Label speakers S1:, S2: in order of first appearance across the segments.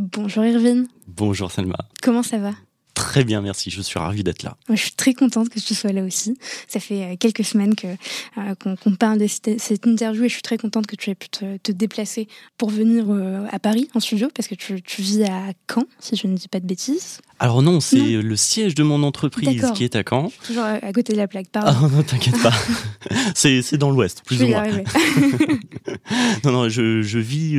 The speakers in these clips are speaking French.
S1: Bonjour Irvine.
S2: Bonjour Selma.
S1: Comment ça va?
S2: Très bien, merci. Je suis ravie d'être là.
S1: Moi, je suis très contente que tu sois là aussi. Ça fait euh, quelques semaines que euh, qu'on parle de cette, interview et je suis très contente que tu aies pu te, déplacer pour venir euh, à Paris en studio parce que tu, tu, vis à Caen, si je ne dis pas de bêtises.
S2: Alors non, c'est le siège de mon entreprise qui est à Caen.
S1: Toujours à côté de la plaque, pardon.
S2: Ah non, t'inquiète pas. c'est dans l'ouest, plus ou moins. non, non, je, je vis...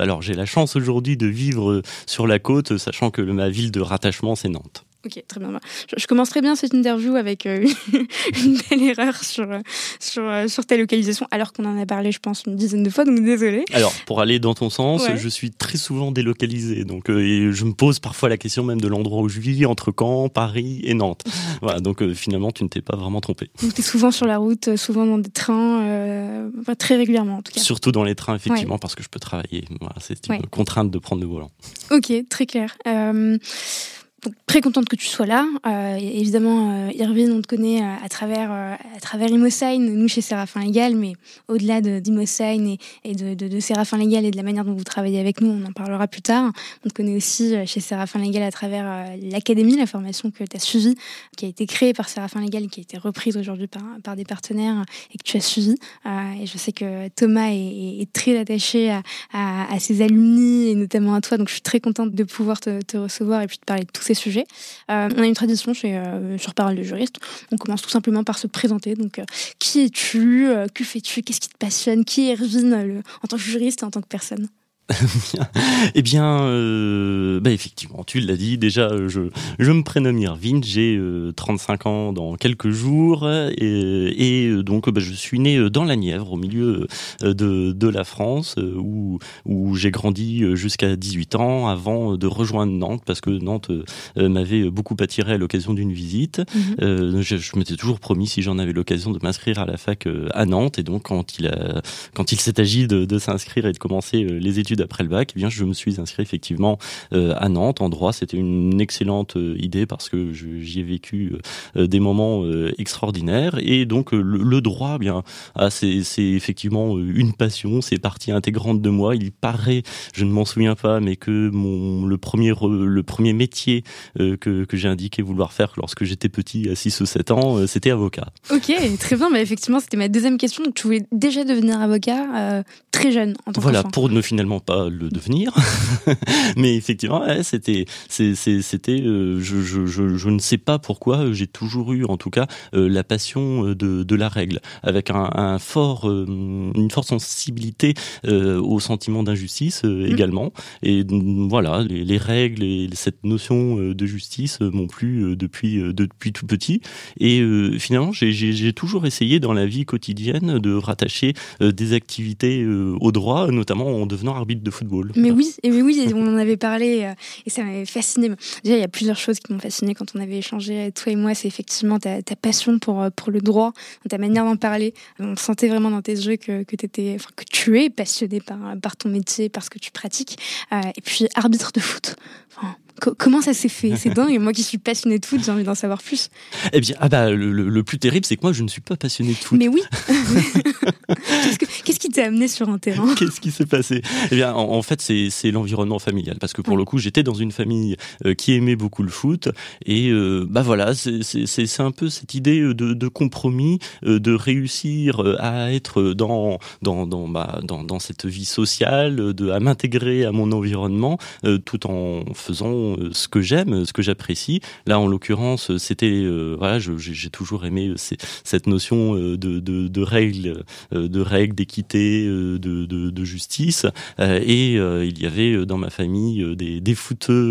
S2: alors j'ai la chance aujourd'hui de vivre sur la côte, sachant que ma ville de rattachement, c'est Nantes.
S1: Ok, très bien. Je, commence très bien cette interview avec euh, une belle erreur sur, euh, sur, euh, sur ta localisation, alors qu'on en a parlé, je pense, une dizaine de fois, donc désolé.
S2: Alors, pour aller dans ton sens, je suis très souvent délocalisé. Donc, et je me pose parfois la question même de l'endroit où je vis, entre Caen, Paris et Nantes. voilà, donc finalement, tu ne t'es pas vraiment trompé.
S1: Donc, tu es souvent sur la route, souvent dans des trains, très régulièrement en tout cas.
S2: Surtout dans les trains, effectivement, parce que je peux travailler. Voilà, C'est une contrainte de prendre le volant.
S1: Ok, très clair très contente que tu sois là. Euh, évidemment, euh, Irvine, on te connaît euh, à travers à travers Imosign, nous chez Séraphin Légal, mais au-delà d'Imosign et, de, de, de, Séraphin Légal et de la manière dont vous travaillez avec nous, on en parlera plus tard. On te connaît aussi chez Séraphin Légal à travers l'académie, la formation que tu as suivie, qui a été créée par Séraphin Légal qui a été reprise aujourd'hui par, par des partenaires et que tu as suivi. et je sais que Thomas est, très attaché à, ses alumni et notamment à toi, donc je suis très contente de pouvoir te, te recevoir et puis de parler de tous ces sujets. Euh, on a une tradition chez, euh, sur Parole de juriste. On commence tout simplement par se présenter. Donc, euh, qui es-tu Que fais-tu Qu'est-ce qui te passionne Qui est Erwin en tant que juriste et en tant que personne?
S2: Eh bien, euh, bah effectivement, tu l'as dit. Déjà, je, je me prénomme Irvine, j'ai 35 ans dans quelques jours, et, et donc bah, je suis né dans la Nièvre, au milieu de, de la France, où, où j'ai grandi jusqu'à 18 ans, avant de rejoindre Nantes, parce que Nantes m'avait beaucoup attiré à l'occasion d'une visite. Mhm. je, je m'étais toujours promis, si j'en avais l'occasion, de m'inscrire à la fac à Nantes, et donc quand il, a, quand il s'est agi de, de s'inscrire et de commencer les études après le bac, eh bien, je me suis inscrit effectivement euh, à Nantes en droit. C'était une excellente euh, idée parce que j'y ai vécu euh, des moments extraordinaires. Et donc le, droit, eh bien, ah, c'est effectivement une passion, c'est partie intégrante de moi. Il paraît, je ne m'en souviens pas, mais que mon le premier le premier métier que, que j'ai indiqué vouloir faire lorsque j'étais petit, à 6 ou 7 ans, c'était avocat.
S1: Ok, très bien. Mais effectivement, c'était ma deuxième question. Donc, tu voulais déjà devenir avocat très jeune en tant
S2: Voilà, pour ne finalement pas le devenir, mais effectivement, c'était, c'était, euh, je, je, je, je, ne sais pas pourquoi j'ai toujours eu, en tout cas, euh, la passion euh, de, de, la règle, avec un, un fort, une forte sensibilité au sentiment d'injustice mmh. également. Et voilà, les, les, règles et cette notion de justice m'ont plu depuis depuis tout petit. Et finalement, j'ai toujours essayé dans la vie quotidienne de rattacher des activités au droit, notamment en devenant arbitre arbitre de football.
S1: Mais oui, et oui, on en avait parlé et ça m'avait fasciné. Déjà, il y a plusieurs choses qui m'ont fasciné quand on avait échangé, toi et moi. C'est effectivement ta, passion pour, pour le droit, ta manière d'en parler. On sentait vraiment dans tes yeux que, que, étais, enfin, que tu es passionné par, par ton métier, par ce que tu pratiques. et puis, arbitre de foot. Enfin, comment ça s'est fait? C'est dingue. Moi qui suis passionné de foot, j'ai envie d'en savoir plus.
S2: Eh bien, ah bah, le, plus terrible, c'est que moi, je ne suis pas passionné de foot.
S1: Mais oui. Qu'est-ce qui t'a amené sur un terrain?
S2: Qu'est-ce qui s'est passé? Eh bien, en, fait, c'est l'environnement familial. Parce que pour le coup, j'étais dans une famille euh, qui aimait beaucoup le foot. Et euh, bah voilà, c'est un peu cette idée de, de compromis, euh, de réussir à être dans, dans, dans, bah, dans, dans cette vie sociale, de, à m'intégrer à mon environnement, tout en faisant ce que j'aime, ce que j'apprécie. Là, en l'occurrence, c'était voilà, j'ai toujours aimé cette notion de, règles, de règles, d'équité, de, justice. et il y avait dans ma famille des, des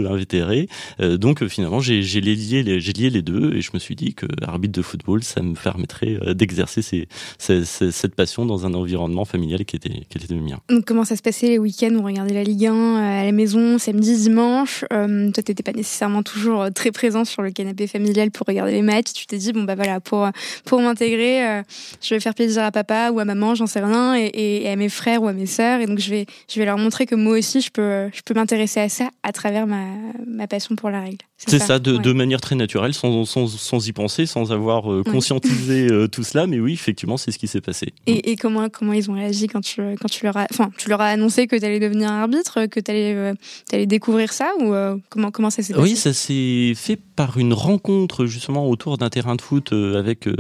S2: invétérés. donc finalement, j'ai lié, les deux et je me suis dit que arbitre de football, ça me permettrait d'exercer cette passion dans un environnement familial qui était, qui était le mien.
S1: Donc comment ça se passait les week-ends? On regardait la Ligue 1 à la maison, samedi, dimanche. Euh, toi, t'étais pas nécessairement toujours euh, très présent sur le canapé familial pour regarder les matchs. Tu t'es dit bon bah voilà pour pour m'intégrer, euh, je vais faire plaisir à papa ou à maman, j'en sais rien, et, et, à mes frères ou à mes sœurs, et donc je vais je vais leur montrer que moi aussi je peux je peux m'intéresser à ça à travers ma ma passion pour la règle.
S2: C'est ça, de, de, manière très naturelle, sans, sans, sans y penser, sans avoir conscientisé tout cela, mais oui, effectivement, c'est ce qui s'est passé.
S1: Et, et, comment comment ils ont réagi quand tu quand tu leur as enfin tu leur as annoncé que tu allais devenir arbitre, que tu allais allais découvrir ça ou comment comment ça s'est passé?
S2: Oui, ça s'est fait par une rencontre justement autour d'un terrain de foot euh, avec euh,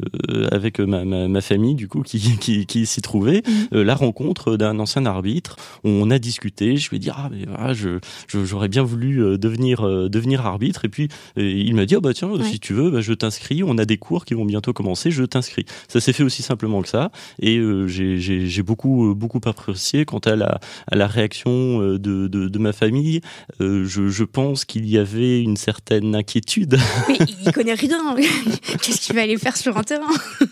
S2: avec ma, ma, ma, famille du coup qui qui, qui s'y trouvait. Mhm. Euh, la rencontre d'un ancien arbitre. On a discuté. Je lui ai dit ah mais voilà, je j'aurais bien voulu devenir devenir arbitre et puis il m'a dit oh bah tiens si tu veux bah, je t'inscris. On a des cours qui vont bientôt commencer. Je t'inscris. Ça s'est fait aussi simplement que ça et j'ai beaucoup beaucoup apprécié quant à la à la réaction de de, de ma famille. je je pense qu'il y avait une certaine inquiétude.
S1: Mais il connaît rien. Qu'est-ce qu'il va aller faire sur un terrain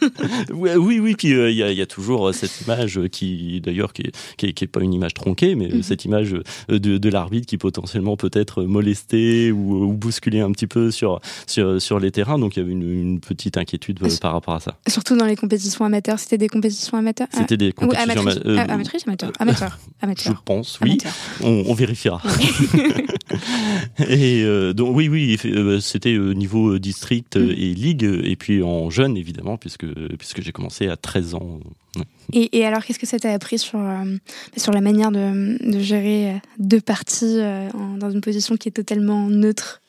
S2: Oui, oui, Puis euh, il y, a, toujours euh, cette image qui, d'ailleurs, qui, n'est qui, pas une image tronquée, mais mhm. cette image euh, de, l'arbitre qui potentiellement peut être molesté ou, bousculé un petit peu sur, sur, sur les terrains. Donc il y avait une, petite inquiétude par rapport à ça.
S1: Surtout dans les compétitions amateurs. C'était des compétitions amateurs
S2: C'était des compétitions
S1: amateurs. amateurs.
S2: Je pense, oui. On, on, vérifiera. et euh, donc oui, oui, euh, c'était au niveau district mm. et ligue, et puis en jeune évidemment, puisque puisque j'ai commencé à 13 ans.
S1: Et, alors, qu'est-ce que ça t'a appris sur euh, sur la manière de, de gérer deux parties dans une position qui est totalement neutre?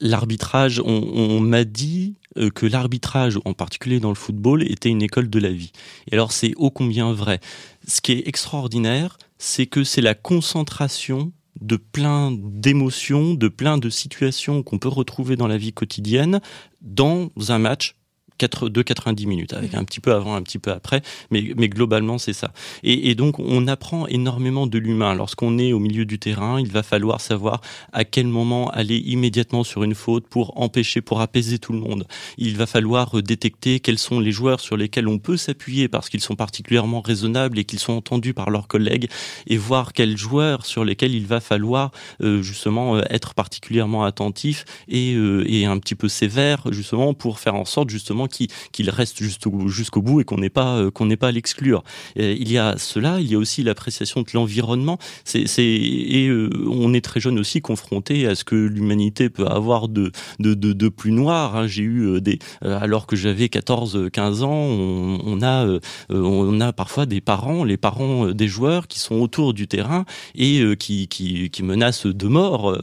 S2: L'arbitrage, on, on m'a dit que l'arbitrage, en particulier dans le football, était une école de la vie. Et alors, c'est ô combien vrai? Ce qui est extraordinaire, c'est que c'est la concentration de plein d'émotions, de plein de situations qu'on peut retrouver dans la vie quotidienne dans un match de 90 minutes, avec un petit peu avant, un petit peu après, mais, mais globalement c'est ça. Et, et, donc on apprend énormément de l'humain. Lorsqu'on est au milieu du terrain, il va falloir savoir à quel moment aller immédiatement sur une faute pour empêcher, pour apaiser tout le monde. Il va falloir détecter quels sont les joueurs sur lesquels on peut s'appuyer parce qu'ils sont particulièrement raisonnables et qu'ils sont entendus par leurs collègues, et voir quels joueurs sur lesquels il va falloir euh, justement euh, être particulièrement attentif et, euh, et un petit peu sévère justement pour faire en sorte justement qu'il reste jusqu'au bout et qu'on n'est pas euh, qu'on n'est pas à l'exclure. Il y a cela, il y a aussi l'appréciation de l'environnement. C'est et euh, on est très jeune aussi confronté à ce que l'humanité peut avoir de de, de, de plus noir. Hein. J'ai eu euh, des alors que j'avais 14 15 ans, on, on a on a parfois des parents, les parents des joueurs qui sont autour du terrain et qui qui, qui menacent de mort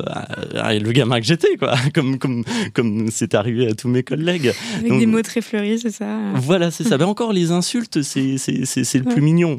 S2: le gamin que j'étais quoi, comme comme comme c'est arrivé à tous mes collègues.
S1: Avec des mots très fleuri, c'est ça
S2: Voilà, c'est ça. Ben encore les insultes, c'est c'est le plus mignon.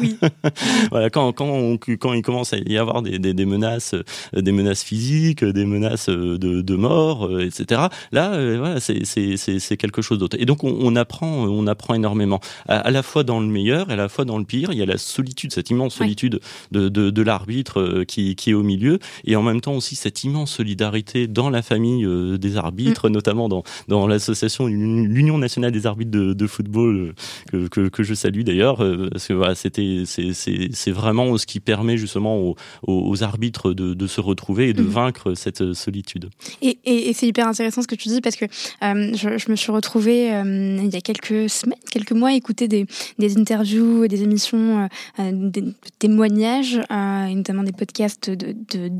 S2: Oui. voilà, quand quand quand il commence à y avoir des, des, des, menaces, euh, des menaces physiques, des menaces de, de mort, euh, etc. Là, euh, voilà, c'est c'est quelque chose d'autre. Et donc on, on, apprend on apprend énormément, à, la fois dans le meilleur et à la fois dans le pire. Il y a la solitude, cette immense solitude de, de, de l'arbitre qui qui est au milieu, et en même temps aussi cette immense solidarité dans la famille des arbitres, mm. notamment dans dans l'association l'Union nationale des arbitres de, football que, que, je salue d'ailleurs, parce que voilà, c'était c'est vraiment ce qui permet justement aux, arbitres de, se retrouver et de mhm. vaincre cette solitude.
S1: Et, et, c'est hyper intéressant ce que tu dis parce que je, je, me suis retrouvée il y a quelques semaines, quelques mois, à écouter des, des interviews, des émissions, des témoignages, notamment des podcasts de, de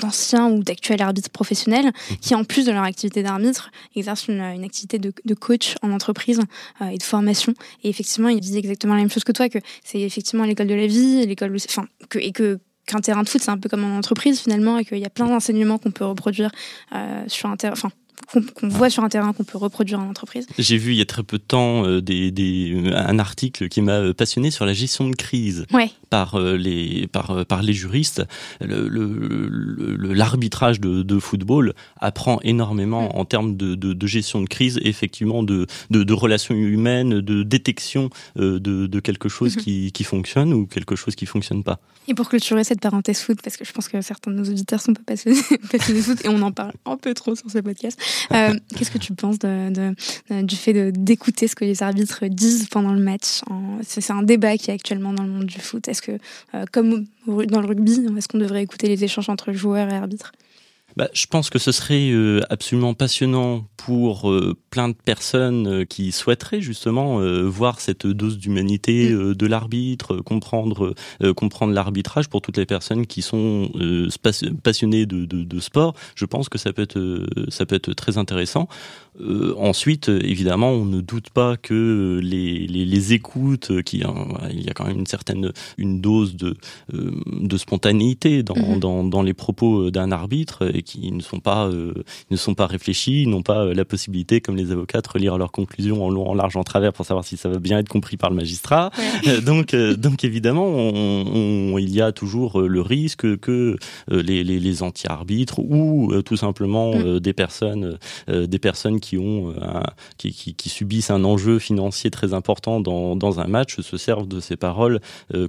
S1: d'anciens ou d'actuels arbitres professionnels mhm. qui, en plus de leur activité d'arbitre, exercent une, activité de, coach en entreprise euh, et de formation. Et effectivement, ils disent exactement la même chose que toi, que c'est effectivement l'école de la vie, l'école, enfin, que, et que qu'un terrain de foot, c'est un peu comme une entreprise finalement, et qu'il y a plein d'enseignements qu'on peut reproduire euh, sur un terrain, enfin, qu'on voit sur un terrain qu'on peut reproduire en entreprise.
S2: J'ai vu il y a très peu de temps euh, des, des, un article qui m'a passionné sur la gestion de crise par, euh, les, par, euh, par les juristes. L'arbitrage le, le, de, de, football apprend énormément mm. en termes de, de, de, gestion de crise, effectivement, de, de, relations humaines, de détection de, de quelque chose mm-hmm. qui, qui fonctionne ou quelque chose qui fonctionne pas.
S1: Et pour clôturer cette parenthèse foot, parce que je pense que certains de nos auditeurs sont pas passionnés, passionnés de foot et on en parle un peu trop sur ce podcast, euh, qu'est-ce que tu penses de, du fait d'écouter ce que les arbitres disent pendant le match C'est un débat qui est actuellement dans le monde du foot. Est-ce que, euh, comme dans le rugby, est-ce qu'on devrait écouter les échanges entre joueurs et arbitres?
S2: Bah, je pense que ce serait euh, absolument passionnant pour euh, plein de personnes euh, qui souhaiteraient justement voir cette dose d'humanité mm. de l'arbitre, comprendre comprendre l'arbitrage pour toutes les personnes qui sont passionnées de, de, de, sport. Je pense que ça peut être ça peut être très intéressant. Ensuite, évidemment, on ne doute pas que les, les, les écoutes, qui il y a quand même une certaine une dose de de spontanéité dans, mm-hmm. dans, dans les propos d'un arbitre et qui ne sont pas, euh, ne sont pas réfléchis, n'ont pas euh, la possibilité, comme les avocats, de relire leurs conclusions en long, en large, en travers pour savoir si ça va bien être compris par le magistrat. Euh, donc, donc évidemment, on, il y a toujours le risque que les, les, les anti-arbitres ou tout simplement mm. des personnes, des personnes qui ont, qui, qui, qui, subissent un enjeu financier très important dans, dans un match se servent de ces paroles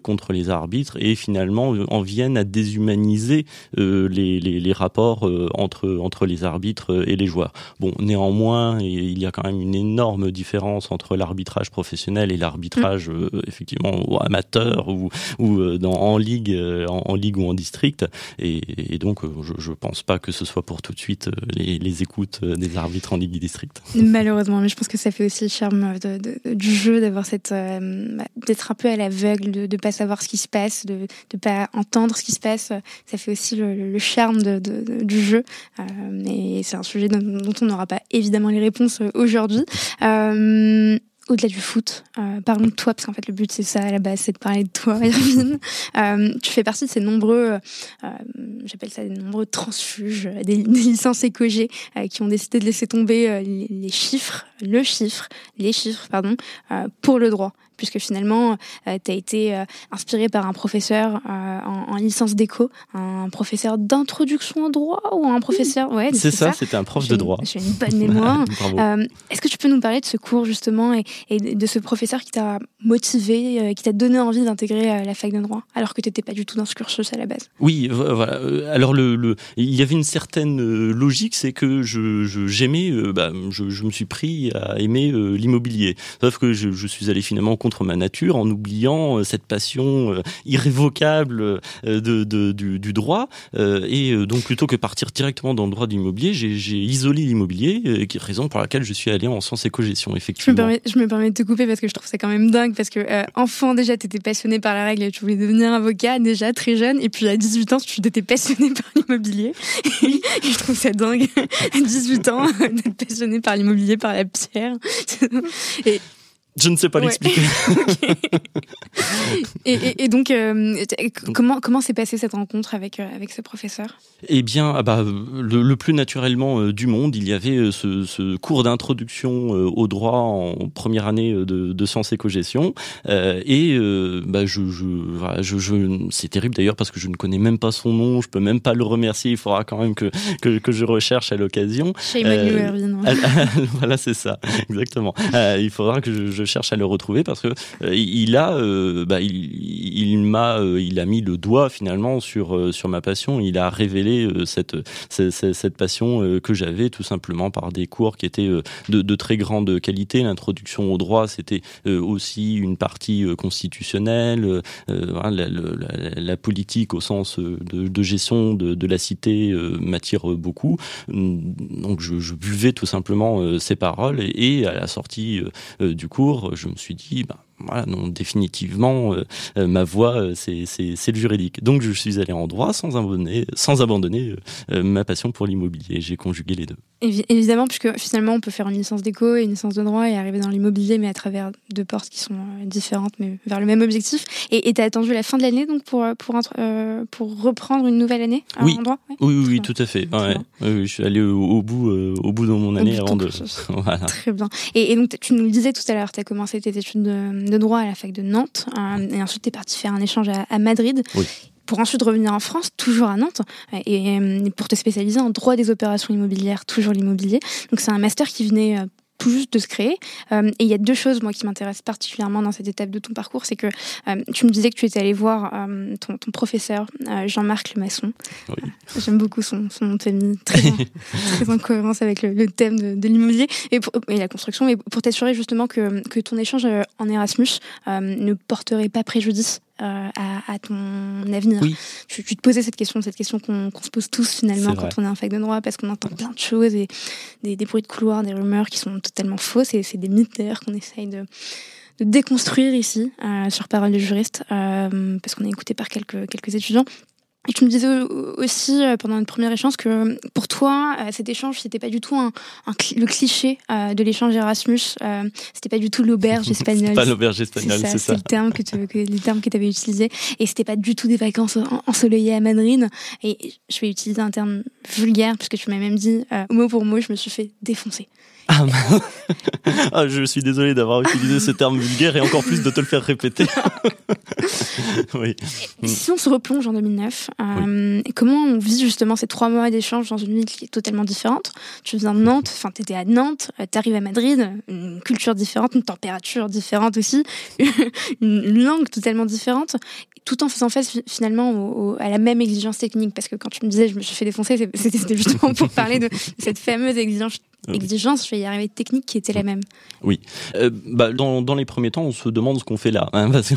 S2: contre les arbitres et finalement en viennent à déshumaniser les, les, les rapports euh, entre, entre les arbitres et les joueurs. Bon, néanmoins, il y a quand même une énorme différence entre l'arbitrage professionnel et l'arbitrage mm. euh, effectivement amateur ou, ou euh, dans, en ligue, en, ligue ou en district. Et, donc, je, ne pense pas que ce soit pour tout de suite les, les écoutes des arbitres en ligue
S1: Malheureusement, mais je pense que ça fait aussi le charme du jeu d'avoir cette bah, d'être un peu à l'aveugle, de ne pas savoir ce qui se passe, de ne pas entendre ce qui se passe. Ça fait aussi le, charme du jeu. Euh, mais c'est un sujet dont, on n'aura pas évidemment les réponses euh, aujourd'hui euh, au-delà du foot, parlons de toi, parce qu'en fait le but c'est ça à la base, c'est de parler de toi, Irvine. tu fais partie de ces nombreux, j'appelle ça des nombreux transfuges, des, licences écogées qui ont décidé de laisser tomber les, chiffres, le chiffre, les chiffres, pardon, pour le droit puisque finalement, euh, tu as été euh, inspiré par un professeur euh, en, licence d'éco, un professeur d'introduction au droit ou un professeur...
S2: Ouais, c'est ça, c'était un prof de droit.
S1: J'ai une bonne mémoire. Est-ce que tu peux nous parler de ce cours justement et, de ce professeur qui t'a motivé, qui t'a donné envie d'intégrer la fac de droit, alors que tu n'étais pas du tout dans ce cursus à la base?
S2: Oui, voilà. Alors, le, il y avait une certaine logique, c'est que je, j'aimais, bah, je, me suis pris à aimer l'immobilier. Sauf que je, je suis allé finalement contre ma nature en oubliant euh, cette passion euh, irrévocable euh, de, de du, du, droit. et donc plutôt que partir directement dans le droit d'immobilier, j'ai isolé l'immobilier, raison pour laquelle je suis allé en sciences éco-gestion, effectivement.
S1: Je me, permets, je me permets de te couper parce que je trouve ça quand même dingue, parce que enfant déjà, tu étais passionné par la règle et tu voulais devenir avocat déjà très jeune, et puis à 18 ans, tu étais passionné par l'immobilier. et je trouve ça dingue, à 18 ans, d'être passionné par l'immobilier, par la pierre.
S2: et je ne sais pas l'expliquer.
S1: et, donc, euh, comment comment s'est passée cette rencontre avec euh, avec ce professeur?
S2: Eh bien, ah bah, le, plus naturellement euh, du monde, il y avait ce, cours d'introduction au droit en première année de, de sciences éco-gestion. et bah, je, je, c'est terrible d'ailleurs parce que je ne connais même pas son nom, je peux même pas le remercier. Il faudra quand même que que, je recherche à l'occasion.
S1: Chez Emmanuel
S2: Voilà, c'est ça, exactement. il faudra que je cherche à le retrouver parce que il a, bah, il, il m'a, il a mis le doigt finalement sur sur ma passion. Il a révélé cette, cette, passion que j'avais tout simplement par des cours qui étaient de, très grande qualité. L'introduction au droit, c'était aussi une partie constitutionnelle, la, politique au sens de, gestion de, la cité m'attire beaucoup. Donc je, buvais tout simplement ces paroles et, à la sortie du cours, je me suis dit, bah, voilà, non, définitivement, euh, euh, ma voix, euh, c'est le juridique. Donc, je suis allé en droit sans abandonner, sans abandonner ma passion pour l'immobilier. J'ai conjugué les deux.
S1: Évidemment, puisque finalement, on peut faire une licence d'éco et une licence de droit et arriver dans l'immobilier, mais à travers deux portes qui sont différentes, mais vers le même objectif. Et tu as attendu la fin de l'année donc pour, pour, pour reprendre une nouvelle année
S2: oui.
S1: en droit
S2: oui. oui, tout à fait. Ouais. Oui, je suis allé au, bout, au bout de mon année avant de.
S1: voilà. Très bien. Et, et, donc, tu nous le disais tout à l'heure, tu as commencé tes études de de droit à la fac de Nantes. Euh, et ensuite, tu es parti faire un échange à, Madrid. Pour ensuite revenir en France, toujours à Nantes, et, et pour te spécialiser en droit des opérations immobilières, toujours l'immobilier. Donc c'est un master qui venait euh, tout juste de se créer. Euh, et il y a deux choses, moi, qui m'intéressent particulièrement dans cette étape de ton parcours. C'est que euh, tu me disais que tu étais allé voir euh, ton, ton, professeur, Jean-Marc Lemasson. Oui. J'aime beaucoup son, son famille, très, en, très en cohérence avec le, le thème de, de l'immobilier et, et, la construction. Et pour t'assurer justement que, que ton échange en Erasmus ne porterait pas préjudice euh, à, à, ton avenir. Tu, tu, te posais cette question, cette question qu'on se pose tous finalement quand on est en fac de droit, parce qu'on entend plein de choses et des, des, bruits de couloir, des rumeurs qui sont totalement fausses, et c'est des mythes d'ailleurs qu'on essaye de, de, déconstruire ici euh, sur Parole de juriste, euh, parce qu'on est écouté par quelques, quelques étudiants. Et tu me disais aussi euh, pendant notre première échange que pour toi, euh, cet échange, c'était pas du tout un, un le cliché euh, de l'échange Erasmus. c'était pas du tout l'auberge espagnole.
S2: pas l'auberge espagnole, c'est ça.
S1: C'est le terme que, tu, que les termes que avais utilisés. Et c'était pas du tout des vacances ensoleillées à Madrid. Et je vais utiliser un terme vulgaire puisque tu m'as même dit mot pour mot, je me suis fait défoncer.
S2: Ah, ah, je suis désolé d'avoir utilisé ce terme vulgaire et encore plus de te le faire répéter.
S1: oui. Si on se replonge en 2009, euh, comment on vit justement ces trois mois d'échange dans une ville qui est totalement différente? Tu viens de Nantes, enfin tu étais à Nantes, euh, tu arrives à Madrid, une culture différente, une température différente aussi, une langue totalement différente, tout en faisant face finalement à la même exigence technique. Parce que quand tu me disais je me suis fait défoncer, c'était justement pour parler de cette fameuse exigence exigence, je vais y arriver, technique qui était la même.
S2: Oui. Euh, bah, dans, dans, les premiers temps, on se demande ce qu'on fait là. Hein, parce que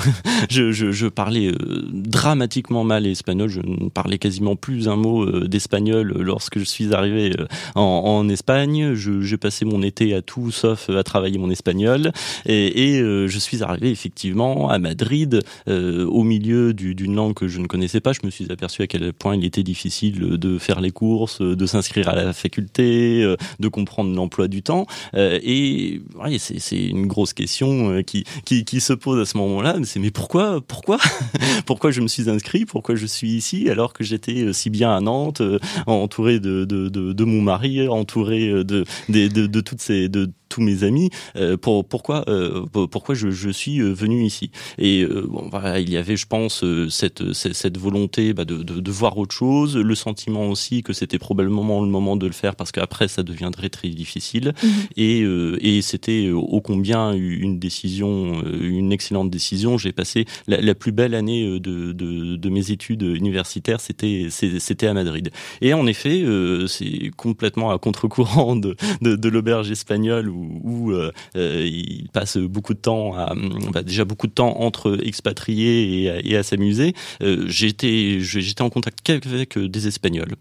S2: je, je, je, parlais euh, dramatiquement mal espagnol. Je ne parlais quasiment plus un mot euh, d'espagnol lorsque je suis arrivé en, en Espagne. J'ai passé mon été à tout sauf à travailler mon espagnol. Et, et je suis arrivé effectivement à Madrid au milieu d'une langue que je ne connaissais pas. Je me suis aperçu à quel point il était difficile de faire les courses, de s'inscrire à la faculté, de comprendre prendre l'emploi du temps. Euh, et ouais, c'est une grosse question euh, qui, qui, se pose à ce moment-là. C'est mais pourquoi, pourquoi, pourquoi je me suis inscrit, pourquoi je suis ici alors que j'étais euh, si bien à Nantes, entouré de, de, mon mari, entouré de, de, toutes ces de tous mes amis. Euh, pour, pourquoi, euh, pourquoi je, suis euh, venu ici? Et voilà, il y avait, je pense, cette, cette, volonté bah, de, de, de, voir autre chose, le sentiment aussi que c'était probablement le moment de le faire parce qu'après ça deviendrait très difficile. Mhm. Et, et c'était ô combien une décision, une excellente décision. J'ai passé la, la, plus belle année de, de, de mes études universitaires, c'était c'était à Madrid. Et en effet, c'est complètement à contre-courant de, l'auberge espagnole où où, euh, euh, il passe beaucoup de temps, à, bah, déjà beaucoup de temps entre expatriés et, et à s'amuser. Euh, j'étais, j'étais en contact qu'avec des Espagnols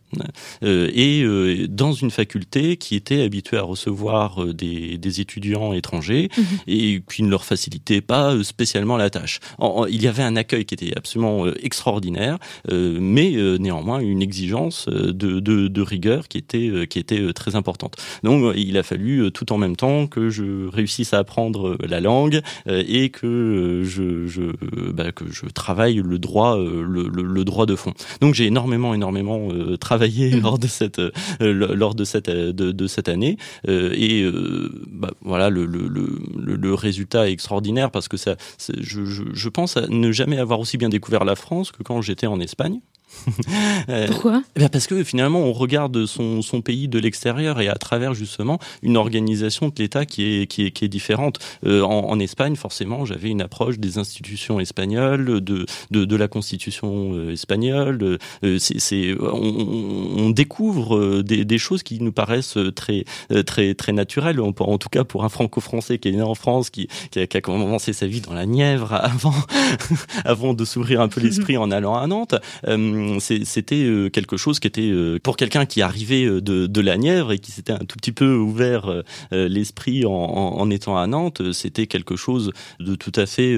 S2: et dans une faculté qui était habituée à recevoir des, des étudiants étrangers mhm. et qui ne leur facilitait pas spécialement la tâche. il y avait un accueil qui était absolument extraordinaire, mais néanmoins une exigence de, de, de, rigueur qui était, qui était très importante. Donc il a fallu tout en même temps que je réussisse à apprendre la langue euh, et que euh, je, je bah, que je travaille le droit euh, le, le, droit de fond. Donc j'ai énormément énormément travaillé mmh. lors de cette lors de cette de, de cette année et bah, voilà le, le, le, le, résultat est extraordinaire parce que ça je, je, je pense à ne jamais avoir aussi bien découvert la France que quand j'étais en Espagne.
S1: Pourquoi?
S2: eh Parce que finalement, on regarde son, son pays de l'extérieur et à travers justement une organisation de l'État qui est, qui, est, qui est différente. en, en, Espagne, forcément, j'avais une approche des institutions espagnoles, de, de, de la constitution espagnole. c'est, on, on, découvre des, des, choses qui nous paraissent très, très, très naturelles, en, en tout cas pour un franco-français qui est né en France, qui, qui, a, qui a commencé sa vie dans la Nièvre avant, avant de s'ouvrir un peu l'esprit en allant à Nantes. Euh, c'était euh, quelque chose qui était euh, pour quelqu'un qui arrivait de, de, la Nièvre et qui s'était un tout petit peu ouvert l'esprit en, en, étant à Nantes. C'était quelque chose de tout à fait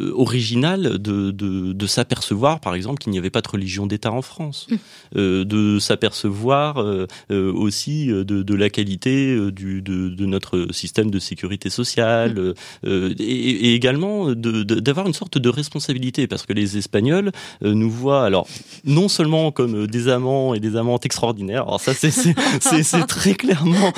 S2: original de, de, de s'apercevoir, par exemple, qu'il n'y avait pas de religion d'État en France, mmh. de s'apercevoir aussi de, de, la qualité du, de, notre système de sécurité sociale mmh. et, et, également d'avoir une sorte de responsabilité parce que les Espagnols euh, nous voient alors non seulement comme euh, des amants et des amantes extraordinaires. Alors ça c'est très clairement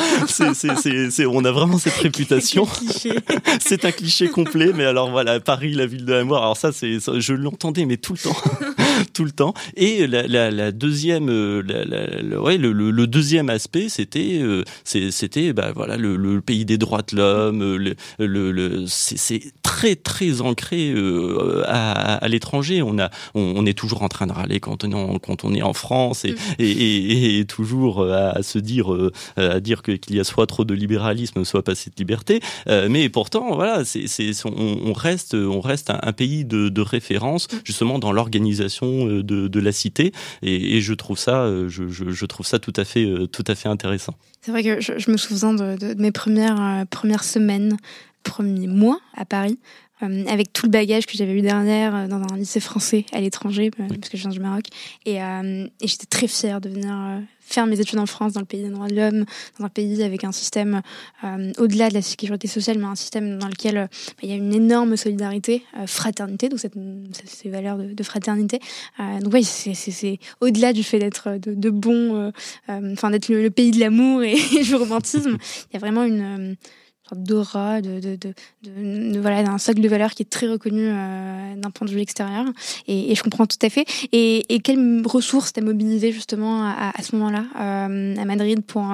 S2: on a vraiment cette réputation. c'est un cliché complet mais alors voilà Paris la ville de l'amour. Alors ça c'est je l'entendais mais tout le temps tout le temps. Et la, la, la deuxième, euh, la, ouais, le, le, deuxième aspect, c'était, c'était, bah voilà, le, le, pays des droits de l'homme. Le, c'est très très ancré euh, à, à l'étranger. On a, on, est toujours en train de râler quand on est en, quand on est en France et, mm. et, et, et, toujours euh, à, se dire, euh, à dire qu'il y a soit trop de libéralisme, soit pas assez de liberté. mais pourtant, voilà, c'est, on, on, reste, on reste un, pays de, de référence mm. justement dans l'organisation de, de la cité. Et, je trouve ça, je, je, je, trouve ça tout à fait, tout à fait intéressant.
S1: C'est vrai que je, je me souviens de, de, mes premières, premières semaines premiers mois à Paris, euh, avec tout le bagage que j'avais eu derrière euh, dans un lycée français à l'étranger, euh, parce que je viens du Maroc. Et, et j'étais très fière de venir faire mes études en France, dans le pays des droits de l'homme, dans un pays avec un système au-delà de la sécurité sociale, mais un système dans lequel bah, il y a une énorme solidarité, fraternité, donc cette, ces valeurs de, de fraternité. donc oui, c'est au-delà du fait d'être de, de bon, enfin d'être le, le, pays de l'amour et, et du romantisme. Il y a vraiment une d'aura, de, de, de, de, voilà, d'un socle de valeurs qui est très reconnu euh, d'un point de vue extérieur. Et, et, je comprends tout à fait. Et, et quelles ressources t'as mobilisé justement à, à ce moment-là euh, à Madrid pour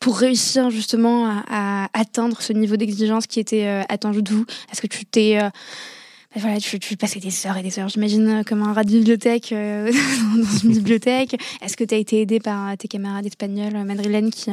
S1: pour réussir justement à, à atteindre ce niveau d'exigence qui était euh, attendu de vous? Est-ce que tu t'es voilà, tu, tu passais des heures et des heures, j'imagine, euh, comme un rat de bibliothèque euh, dans une bibliothèque. Est-ce que tu as été aidé par euh, tes camarades espagnols, madrilènes, qui,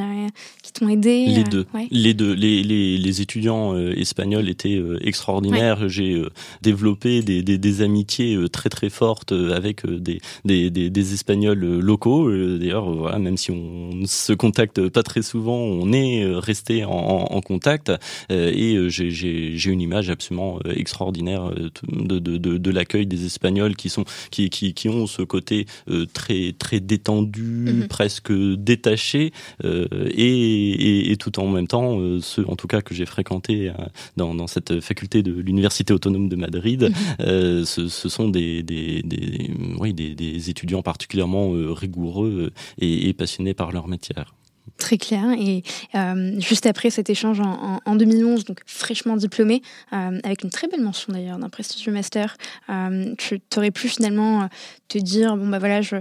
S1: qui t'ont aidé
S2: Les deux. Les deux. Les, les, les étudiants espagnols étaient extraordinaires. J'ai développé des, des, des, amitiés très très fortes avec des, des, des, Espagnols locaux. D'ailleurs, voilà, même si on ne se contacte pas très souvent, on est resté en, en contact. Et j'ai une image absolument extraordinaire de, de, de, de l'accueil des Espagnols qui sont qui, qui, qui ont ce côté euh, très très détendu, mhm. presque détaché, euh, et, et, et, tout en même temps euh, ceux en tout cas que j'ai fréquenté dans, dans cette faculté de l'université autonome de Madrid, mhm. ce, ce, sont des des, des, oui, des, des étudiants particulièrement rigoureux et, et passionnés par leur matière.
S1: Très clair. Et euh, juste après cet échange en, en, 2011, donc fraîchement diplômé, euh, avec une très belle mention d'ailleurs d'un prestigieux master, euh, tu aurais pu finalement te dire bon bah voilà, je,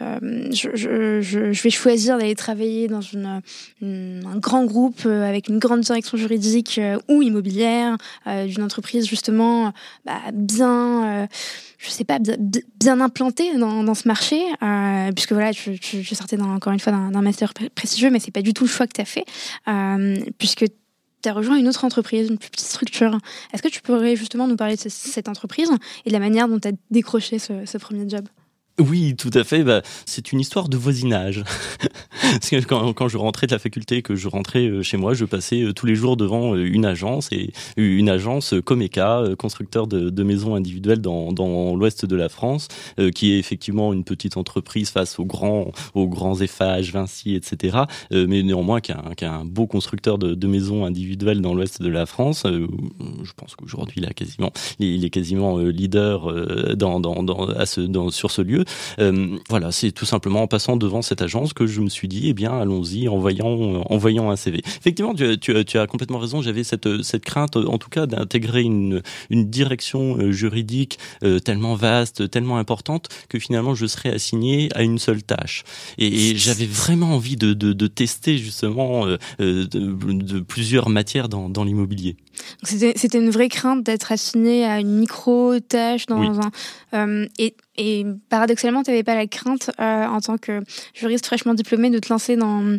S1: euh, je, je, je, je, vais choisir d'aller travailler dans une, un grand groupe euh, avec une grande direction juridique ou immobilière d'une entreprise justement bah, bien je sais pas, bien, bien implanté dans, dans, ce marché, euh, puisque voilà, je, je, sortais encore une fois d'un master prestigieux, mais c'est pas du tout le choix que tu as fait, euh, puisque tu as rejoint une autre entreprise, une plus petite structure. Est-ce que tu pourrais justement nous parler de cette entreprise et de la manière dont tu as décroché ce, ce premier job?
S2: Oui, tout à fait. Bah, c'est une histoire de voisinage. Parce quand, quand, je rentrais de la faculté, que je rentrais euh, chez moi, je passais euh, tous les jours devant euh, une agence et une agence Comeca, constructeur de, de maisons individuelles dans, dans l'ouest de la France, qui est effectivement une petite entreprise face aux grands, aux grands Eiffage, Vinci, etc. mais néanmoins qui est un, un, beau constructeur de, de, maisons individuelles dans l'ouest de la France. je pense qu'aujourd'hui, il, quasiment, il est quasiment leader dans, dans, dans, à ce, dans, sur ce lieu. Voilà, c'est tout simplement en passant devant cette agence que je me suis dit, eh bien, allons-y, en voyant, en voyant un CV. Effectivement, tu, as complètement raison. J'avais cette, cette crainte, en tout cas, d'intégrer une, direction juridique tellement vaste, tellement importante que finalement je serais assigné à une seule tâche. Et, j'avais vraiment envie de, tester justement de, plusieurs matières dans l'immobilier.
S1: C'était une vraie crainte d'être assigné à une micro-tâche dans un... Euh, et, et, paradoxalement, tu n'avais pas la crainte, euh, en tant que juriste fraîchement diplômé, de te lancer dans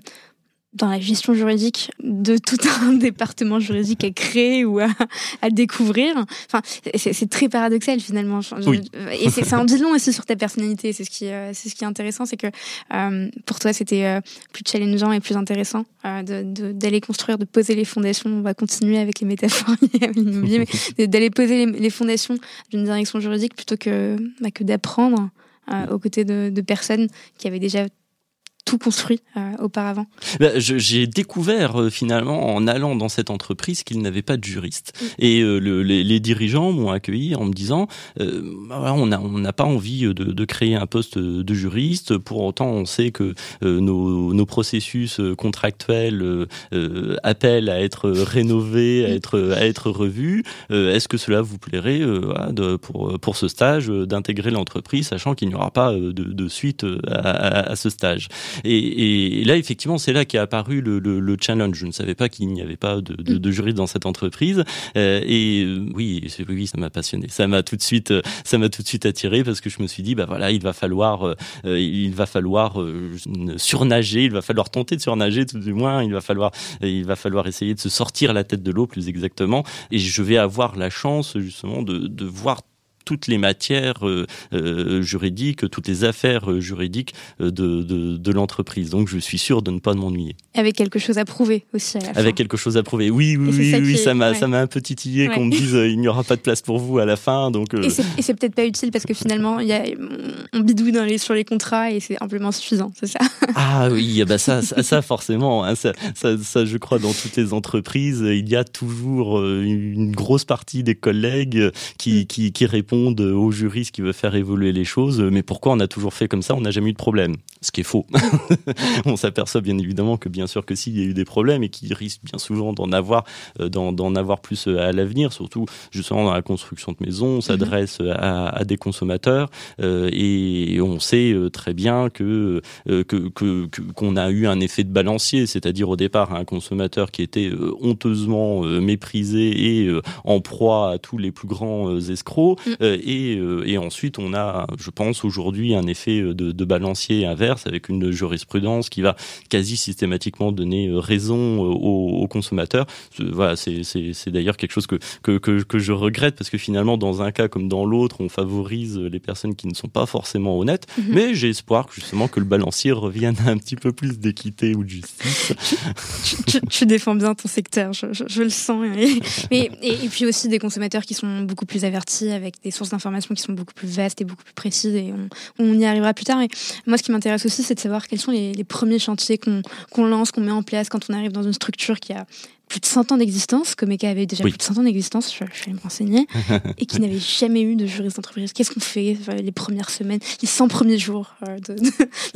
S1: dans la gestion juridique de tout un département juridique à créer ou à, à découvrir. Enfin, c'est très paradoxal finalement. Et ça en dit long aussi sur ta personnalité. C'est ce qui, euh, c'est ce qui est intéressant, c'est que euh, pour toi c'était euh, plus challengeant et plus intéressant d'aller de, construire, de poser les fondations. On va continuer avec les métaphores mais d'aller poser les, fondations d'une direction juridique plutôt que bah, que d'apprendre. aux côtés de, de, personnes qui avaient déjà tout construit euh, auparavant
S2: bah, J'ai découvert euh, finalement en allant dans cette entreprise qu'il n'avait pas de juriste. Et euh, le, les, les, dirigeants m'ont accueilli en me disant bah, on n'a on n'a pas envie de, de, créer un poste de juriste. Pour autant, on sait que nos, nos, processus contractuels appellent à être rénovés, à être, à être revus. Est-ce que cela vous plairait de, pour, pour ce stage d'intégrer l'entreprise, sachant qu'il n'y aura pas de, de suite à, à, à ce stage? Et, et, là, effectivement, c'est là qu'est apparu le, le, le, challenge. Je ne savais pas qu'il n'y avait pas de, de, de juriste dans cette entreprise. Euh, et euh, oui, oui, ça m'a passionné. Ça m'a tout de suite, euh, ça m'a tout de suite attiré parce que je me suis dit, bah voilà, il va falloir, euh, il va falloir surnager, il va falloir tenter de surnager tout du moins. Il va falloir, il va falloir essayer de se sortir la tête de l'eau plus exactement. Et je vais avoir la chance justement de, de voir toutes les matières euh, euh, juridiques, toutes les affaires euh, juridiques de, de, de l'entreprise. Donc je suis sûr de ne pas m'ennuyer.
S1: Avec quelque chose à prouver aussi à la
S2: fin. Avec quelque chose à prouver. Oui, oui, oui, oui ça m'a ça m'a un peu titillé qu'on me dise il n'y aura pas de place pour vous à la fin. Donc
S1: et c'est peut-être pas utile parce que finalement il y a on bidouille dans les, sur les contrats et c'est amplement suffisant, c'est ça?
S2: Ah oui, bah ça, ça, forcément, hein, ça, ça, ça, je crois dans toutes les entreprises, il y a toujours une grosse partie des collègues qui, mm. qui, qui répondent au juriste qui veut faire évoluer les choses, mais pourquoi on a toujours fait comme ça, on n'a jamais eu de problème? Ce qui est faux. on s'aperçoit bien évidemment que bien sûr que s'il y a eu des problèmes et qu'il risque bien souvent d'en avoir, euh, d'en avoir plus euh, à l'avenir, surtout justement dans la construction de maisons, on s'adresse mhm. à, des consommateurs euh, et on sait très bien que que qu'on a eu un effet de balancier, c'est-à-dire au départ un consommateur qui était honteusement méprisé et en proie à tous les plus grands escrocs, mm. Euh, et, euh, et, ensuite, on a, je pense, aujourd'hui un effet de, de, balancier inverse avec une jurisprudence qui va quasi systématiquement donner raison aux, aux consommateurs. Voilà, c'est d'ailleurs quelque chose que, que, que, que, je regrette parce que finalement, dans un cas comme dans l'autre, on favorise les personnes qui ne sont pas forcément honnêtes. Mhm. Mais j'ai espoir que, justement que le balancier revienne à un petit peu plus d'équité ou de justice.
S1: tu, tu, défends bien ton secteur, je, je, le sens. Et, et, et, puis aussi des consommateurs qui sont beaucoup plus avertis avec des sources d'informations qui sont beaucoup plus vastes et beaucoup plus précises et on, y arrivera plus tard. Et moi, ce qui m'intéresse aussi, c'est de savoir quels sont les, premiers chantiers qu'on lance, qu'on met en place quand on arrive dans une structure qui a plus de 100 ans d'existence, Comeka avait déjà plus de 100 ans d'existence, je, je vais me renseigner, et qui n'avait jamais eu de juriste d'entreprise. Qu'est-ce qu'on fait les premières semaines, les 100 premiers jours euh, de,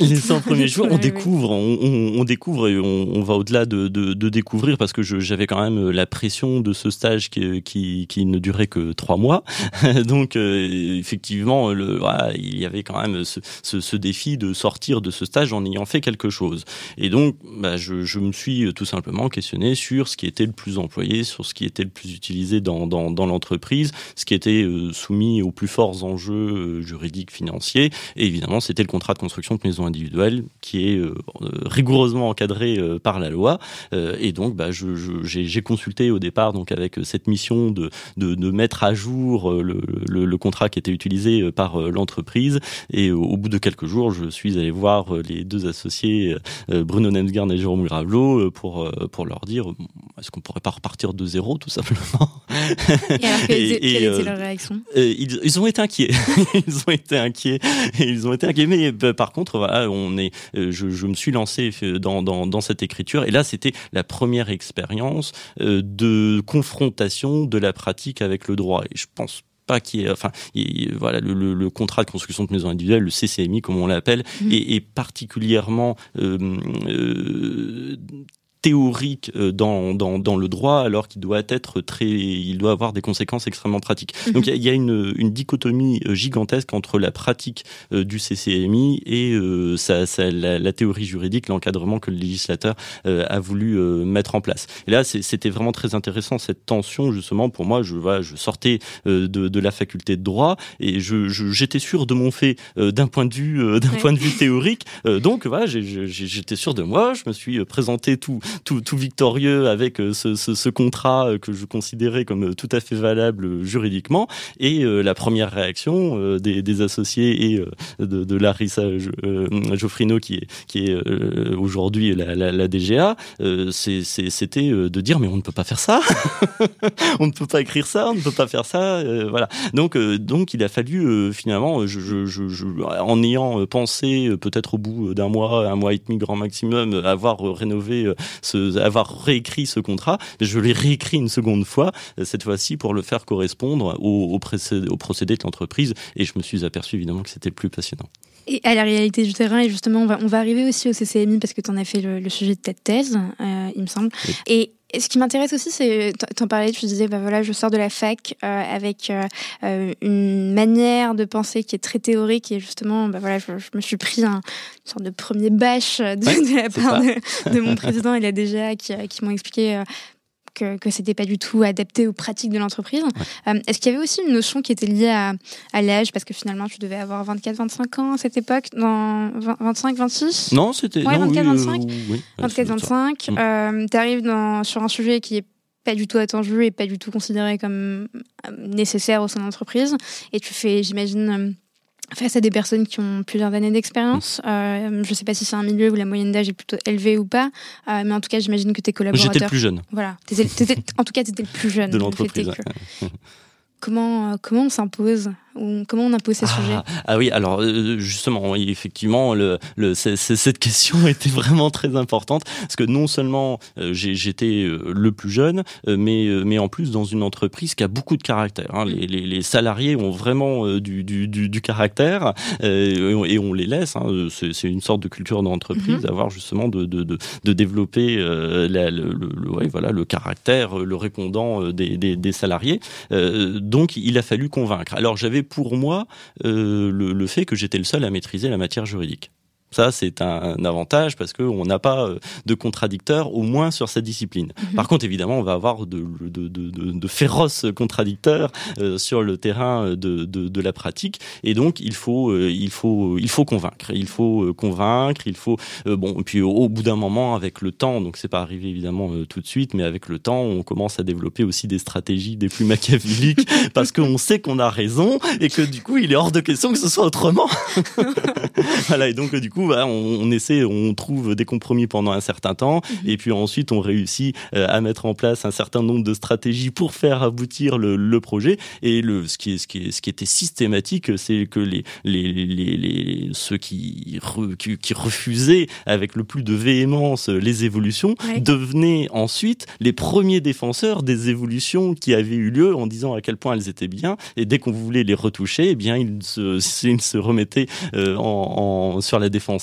S2: Les 100 premiers jours, on découvre, on, on, découvre et on, on va au-delà de, de, de, découvrir parce que j'avais quand même la pression de ce stage qui, qui, qui ne durait que trois mois. Donc euh, effectivement, le, voilà, il y avait quand même ce, ce, ce, défi de sortir de ce stage en ayant fait quelque chose. Et donc, bah, je, je me suis tout simplement questionné sur ce qui était le plus employé, sur ce qui était le plus utilisé dans, dans, l'entreprise, ce qui était euh, soumis aux plus forts enjeux euh, juridiques, financiers. Et évidemment, c'était le contrat de construction de maison individuelle qui est euh, rigoureusement encadré par la loi. et donc, bah, j'ai, consulté au départ donc avec cette mission de, de, mettre à jour le, le, contrat qui était utilisé par l'entreprise. Et au bout de quelques jours, je suis allé voir les deux associés, Bruno Nemsgaard et Jérôme Gravelot, pour, pour leur dire est-ce qu'on pourrait pas repartir de zéro tout simplement
S1: Et alors, quelle, était euh, leur réaction?
S2: euh, ils, ils, ont été inquiets. ils ont été inquiets. ils ont été inquiets. Mais bah, par contre, voilà, on est. Euh, je, je, me suis lancé dans, dans, dans cette écriture et là, c'était la première expérience de confrontation de la pratique avec le droit. Et je pense pas qu'il y ait, enfin, voilà, le, contrat de construction de maison individuelle, le CCMI comme on l'appelle, mmh. est, particulièrement euh, euh, théorique euh, dans, dans, dans, le droit alors qu'il doit être très il doit avoir des conséquences extrêmement pratiques. Mhm. Donc il y, a une, une dichotomie euh, gigantesque entre la pratique euh, du CCMI et ça, ça, la, théorie juridique, l'encadrement que le législateur a voulu mettre en place. Et là c'était vraiment très intéressant cette tension justement pour moi je voilà, je sortais de, de la faculté de droit et je j'étais sûr de mon fait d'un point de vue d'un point de vue théorique donc voilà j'étais sûr de moi je me suis présenté tout tout, victorieux avec euh, ce, contrat euh, que je considérais comme euh, tout à fait valable juridiquement. Et la première réaction des, associés et de, Larissa Geoffrino, qui est, qui est aujourd'hui la, DGA, c'était de dire mais on ne peut pas faire ça, on ne peut pas écrire ça, on ne peut pas faire ça, voilà. Donc, donc il a fallu finalement, en ayant pensé peut-être au bout d'un mois, un mois et demi grand maximum, avoir rénové avoir réécrit ce contrat. Je l'ai réécrit une seconde fois, cette fois-ci pour le faire correspondre au, procédé, de l'entreprise. Et je me suis aperçu évidemment que c'était plus passionnant.
S1: Et à la réalité du terrain, et justement, on va, on va arriver aussi au CCMI parce que tu en as fait le, sujet de ta thèse, euh, il me semble. Et et ce qui m'intéresse aussi, c'est, t'en parlais, tu disais, bah voilà, je sors de la fac euh, avec euh, euh, une manière de penser qui est très théorique et justement, bah voilà, je, me suis pris un, une sorte de premier bâche de, la part de, mon président. Et la DGA qui, qui m'ont expliqué que, que c'était pas du tout adapté aux pratiques de l'entreprise. Euh, est-ce qu'il y avait aussi une notion qui était liée à, à l'âge? Parce que finalement, tu devais avoir 24-25 ans à cette époque, dans 25-26
S2: Non, c'était.
S1: Ouais, 24-25. 24-25. tu arrives sur un sujet qui est pas du tout attendu et pas du tout considéré comme euh, nécessaire au sein de l'entreprise. Et tu fais, j'imagine, euh, face à des personnes qui ont plusieurs années d'expérience. Mmh. Euh, je ne sais pas si c'est un milieu où la moyenne d'âge est plutôt élevée ou pas, euh, mais en tout cas, j'imagine que tes collaborateurs.
S2: J'étais le plus jeune.
S1: Voilà. en tout cas, tu étais le plus jeune.
S2: De l'entreprise.
S1: Comment, euh, comment on s'impose comment on impose ces
S2: ah,
S1: sujets
S2: Ah oui, alors euh, justement, effectivement, le, le, cette question était vraiment très importante parce que non seulement euh, j'étais euh, le plus jeune, mais, mais en plus dans une entreprise qui a beaucoup de caractère. Hein. Les, les, les, salariés ont vraiment du, du, du, du caractère et on les laisse. Hein. C'est une sorte de culture d'entreprise, mm-hmm. d'avoir justement de, de, de, de développer la, le, le, ouais, voilà, le caractère, le répondant des, des, des salariés. donc il a fallu convaincre. Alors j'avais pour moi euh, le, fait que j'étais le seul à maîtriser la matière juridique. Ça, c'est un avantage parce qu'on n'a pas euh, de contradicteurs, au moins sur cette discipline. Mhm. Par contre, évidemment, on va avoir de, de, de, de féroces contradicteurs euh, sur le terrain de, de, la pratique. Et donc, il faut, euh, il faut, il faut convaincre. Il faut convaincre. Il faut bon. Puis, au, bout d'un moment, avec le temps, donc c'est pas arrivé évidemment tout de suite, mais avec le temps, on commence à développer aussi des stratégies des plus machiavéliques parce qu'on sait qu'on a raison et que du coup, il est hors de question que ce soit autrement. voilà. Et donc, du coup bah, on, essaie, on trouve des compromis pendant un certain temps, mhm. et puis ensuite on réussit euh, à mettre en place un certain nombre de stratégies pour faire aboutir le, projet. Et le, ce qui, ce qui, ce qui était systématique, c'est que les, les, les, ceux qui, qui, refusaient avec le plus de véhémence les évolutions devenaient ensuite les premiers défenseurs des évolutions qui avaient eu lieu en disant à quel point elles étaient bien. Et dès qu'on voulait les retoucher, eh bien ils se, ils se remettaient euh, en, sur la défense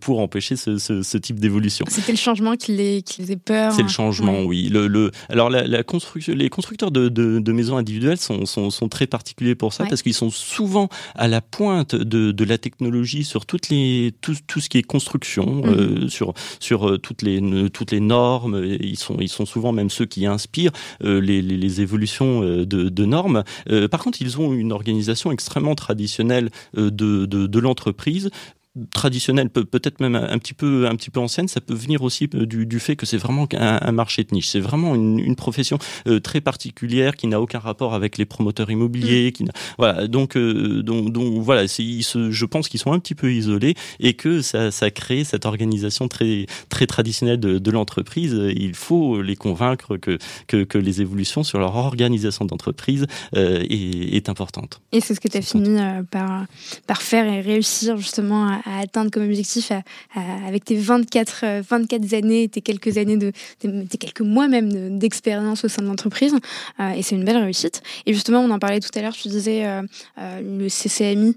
S2: pour empêcher ce, type d'évolution.
S1: C'était le changement qui les, qui faisait peur.
S2: C'est le changement, oui. Le, le, alors la, construction, les constructeurs de, de, maisons individuelles sont, sont, sont, très particuliers pour ça parce qu'ils sont souvent à la pointe de, de la technologie sur toutes les tout, tout ce qui est construction, mhm. euh, sur sur euh, toutes les toutes les normes. Ils sont ils sont souvent même ceux qui inspirent euh, les, les, les, évolutions de, de normes. par contre, ils ont une organisation extrêmement traditionnelle de, de, de l'entreprise traditionnelle, peut-être même un petit peu un petit peu ancienne, ça peut venir aussi euh, du, du fait que c'est vraiment un, marché de niche. C'est vraiment une, une profession euh, très particulière qui n'a aucun rapport avec les promoteurs immobiliers. Mm. Qui voilà, donc, euh, donc donc voilà, je pense qu'ils sont un petit peu isolés et que ça, ça crée cette organisation très très traditionnelle de, de l'entreprise. Il faut les convaincre que, que, que les évolutions sur leur organisation d'entreprise est, est importante.
S1: Et c'est ce que tu as fini par par faire et réussir justement à à, atteindre comme objectif avec tes 24, 24 années, tes quelques années de, tes, quelques mois même d'expérience au sein de l'entreprise. et c'est une belle réussite. Et justement, on en parlait tout à l'heure, tu disais le CCMI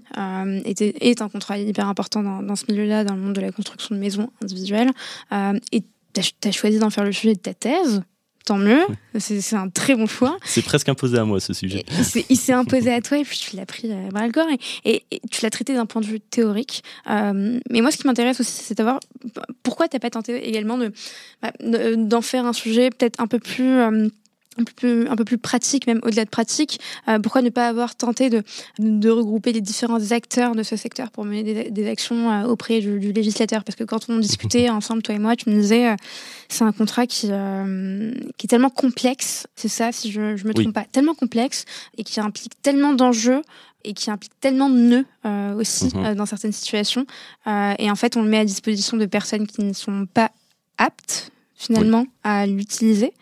S1: était, est un contrat hyper important dans, dans ce milieu-là, dans le monde de la construction de maisons individuelles. et tu as, choisi d'en faire le sujet de ta thèse tant mieux. C'est un très bon choix.
S2: C'est presque imposé à moi ce sujet.
S1: il s'est imposé à toi et puis tu l'as pris à bras le corps et, tu l'as traité d'un point de vue théorique. Euh, mais moi, ce qui m'intéresse aussi, c'est de savoir pourquoi tu n'as pas tenté également bah, d'en faire un sujet peut-être un peu plus euh, un peu plus, un peu plus pratique, même au-delà de pratique. Euh, pourquoi ne pas avoir tenté de, de regrouper les différents acteurs de ce secteur pour mener des, des actions euh, auprès du, du, législateur? Parce que quand on discutait ensemble, toi et moi, tu me disais, euh, c'est un contrat qui, euh, qui est tellement complexe, c'est ça, si je ne me trompe pas, tellement complexe et qui implique tellement d'enjeux et qui implique tellement de nœuds aussi mhm. dans certaines situations. et en fait, on le met à disposition de personnes qui ne sont pas aptes finalement à l'utiliser.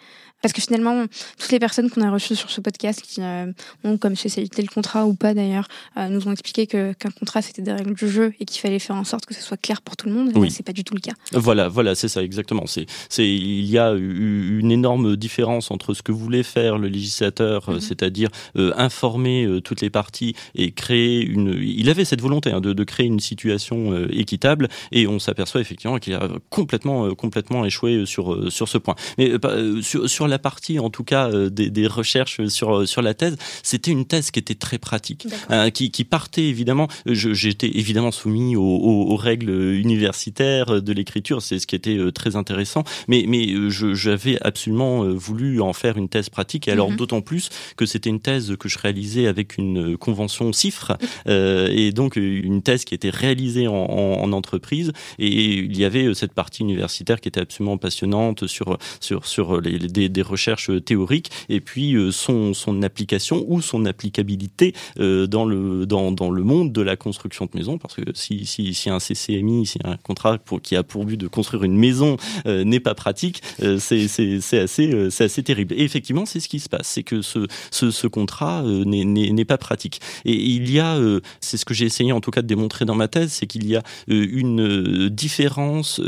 S1: Parce que finalement, toutes les personnes qu'on a reçues sur ce podcast, qui euh, ont comme spécialité le contrat ou pas d'ailleurs, euh, nous ont expliqué que qu'un contrat c'était des règles du jeu et qu'il fallait faire en sorte que ce soit clair pour tout le monde. Oui. C'est pas du tout le cas.
S2: Voilà, voilà, c'est ça exactement. C'est, c'est, il y a eu une énorme différence entre ce que voulait faire le législateur, mhm. c'est-à-dire euh, informer toutes les parties et créer une. Il avait cette volonté hein, de, de, créer une situation équitable, et on s'aperçoit effectivement qu'il a complètement, complètement échoué sur sur ce point. Mais sur, sur la la partie, en tout cas, euh, des, recherches sur euh, sur la thèse, c'était une thèse qui était très pratique, hein, qui, qui, partait évidemment. J'étais évidemment soumis aux, règles universitaires de l'écriture, c'est ce qui était euh, très intéressant. Mais mais j'avais absolument voulu en faire une thèse pratique, et alors mhm. d'autant plus que c'était une thèse que je réalisais avec une convention CIFRE, et donc une thèse qui était réalisée en, en, entreprise, et il y avait cette partie universitaire qui était absolument passionnante sur sur sur les, des, des recherches théoriques et puis euh, son, son application ou son applicabilité euh, dans le, dans, dans le monde de la construction de maisons. Parce que si, si, si un CCMI, si un contrat pour, qui a pour but de construire une maison euh, n'est pas pratique, c'est assez, c'est assez terrible. Et effectivement, c'est ce qui se passe. C'est que ce, ce, ce contrat n'est pas pratique. Et il y a, c'est ce que j'ai essayé en tout cas de démontrer dans ma thèse, c'est qu'il y a une différence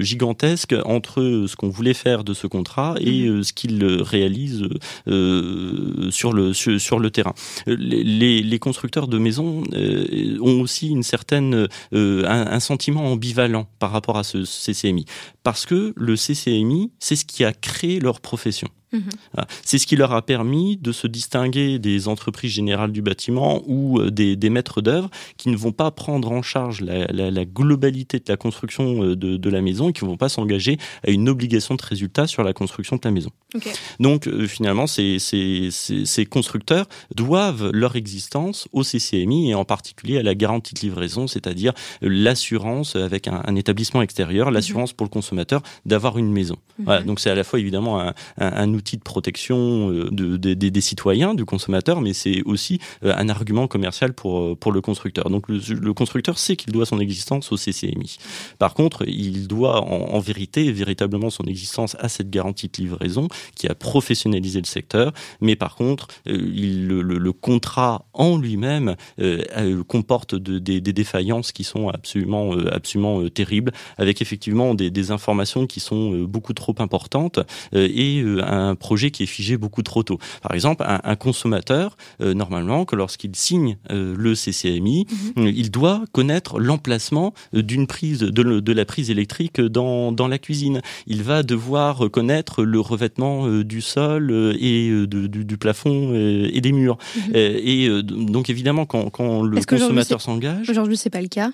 S2: gigantesque entre ce qu'on voulait faire de ce contrat et mmh ce qu'il réalise euh, sur, le, sur, le terrain. Les, constructeurs de maisons euh, ont aussi une certaine, euh, un, sentiment ambivalent par rapport à ce CCMI. Parce que le CCMI, c'est ce qui a créé leur profession. C'est ce qui leur a permis de se distinguer des entreprises générales du bâtiment ou euh, des, des maîtres d'œuvre qui ne vont pas prendre en charge la, la, la globalité de la construction euh, de, de, la maison et qui ne vont pas s'engager à une obligation de résultat sur la construction de la maison. Okay. Donc euh, finalement, ces, ces, ces, ces, constructeurs doivent leur existence au CCMI et en particulier à la garantie de livraison, c'est-à-dire l'assurance avec un, un, établissement extérieur, l'assurance mhm. pour le consommateur d'avoir une maison. Mhm. Voilà, donc c'est à la fois évidemment un, un, un outil de protection euh, de, des citoyens, du consommateur, mais c'est aussi euh, un argument commercial pour, euh, pour le constructeur. Donc le, constructeur sait qu'il doit son existence au CCMI. Par contre, il doit en, vérité, véritablement son existence à cette garantie de livraison qui a professionnalisé le secteur, mais par contre, le, contrat en lui-même comporte de, des, des, défaillances qui sont absolument, absolument terribles, avec effectivement des, des informations qui sont beaucoup trop importantes et un un projet qui est figé beaucoup trop tôt. Par exemple, un, consommateur, euh, normalement, que lorsqu'il signe euh, le CCMI, mhm. euh, il doit connaître l'emplacement d'une prise de, de, la prise électrique dans, dans la cuisine. Il va devoir connaître le revêtement du sol et de, du, du, plafond et des murs. Mhm. et donc évidemment, quand, quand le consommateur s'engage,
S1: aujourd'hui c'est pas le cas.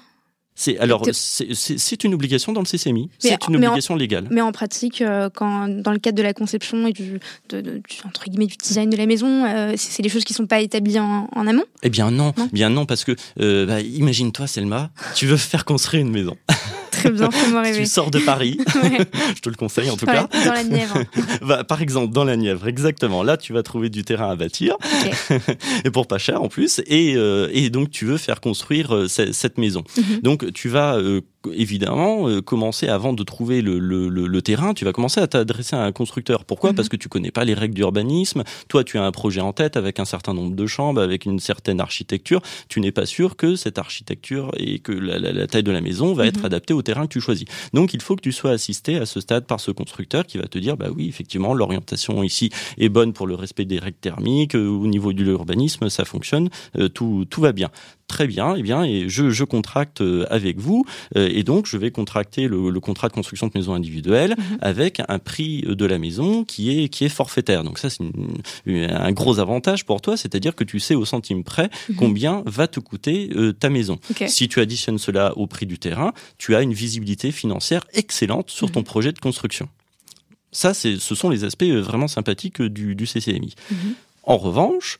S2: C'est alors c'est une obligation dans le CCMI, c'est une obligation légale.
S1: Mais en pratique, euh, quand dans le cadre de la conception et du, du entre guillemets du design de la maison, euh, c'est des choses qui sont pas établies en, amont?
S2: Eh bien non, bien non parce que euh, bah, imagine-toi Selma, tu veux faire construire une maison.
S1: Très bien, fais-moi rêver.
S2: tu sors de Paris, je te le conseille en tout cas.
S1: Dans la Nièvre.
S2: bah, par exemple, dans la Nièvre, exactement. Là, tu vas trouver du terrain à bâtir, et pour pas cher en plus, et, et donc tu veux faire construire cette maison. Mhm. Donc tu vas euh, évidemment euh, commencer avant de trouver le, le, le, terrain, tu vas commencer à t'adresser à un constructeur. Pourquoi? Mhm. Parce que tu connais pas les règles d'urbanisme. Toi, tu as un projet en tête avec un certain nombre de chambres, avec une certaine architecture. Tu n'es pas sûr que cette architecture et que la, la, taille de la maison va être mhm. adaptée au terrain que tu choisis. Donc, il faut que tu sois assisté à ce stade par ce constructeur qui va te dire, bah oui, effectivement, l'orientation ici est bonne pour le respect des règles thermiques. Au niveau de l'urbanisme, ça fonctionne, euh, tout, tout va bien très bien, eh bien, et je, je contracte euh, avec vous, euh, et donc je vais contracter le, le contrat de construction de maison individuelle mhm. avec un prix de la maison qui est qui est forfaitaire. Donc ça, c'est un gros avantage pour toi, c'est-à-dire que tu sais au centime près mhm. combien va te coûter euh, ta maison. Si tu additionnes cela au prix du terrain, tu as une visibilité financière excellente sur ton mhm. projet de construction. Ça, ce sont les aspects vraiment sympathiques du, du CCMI. En revanche,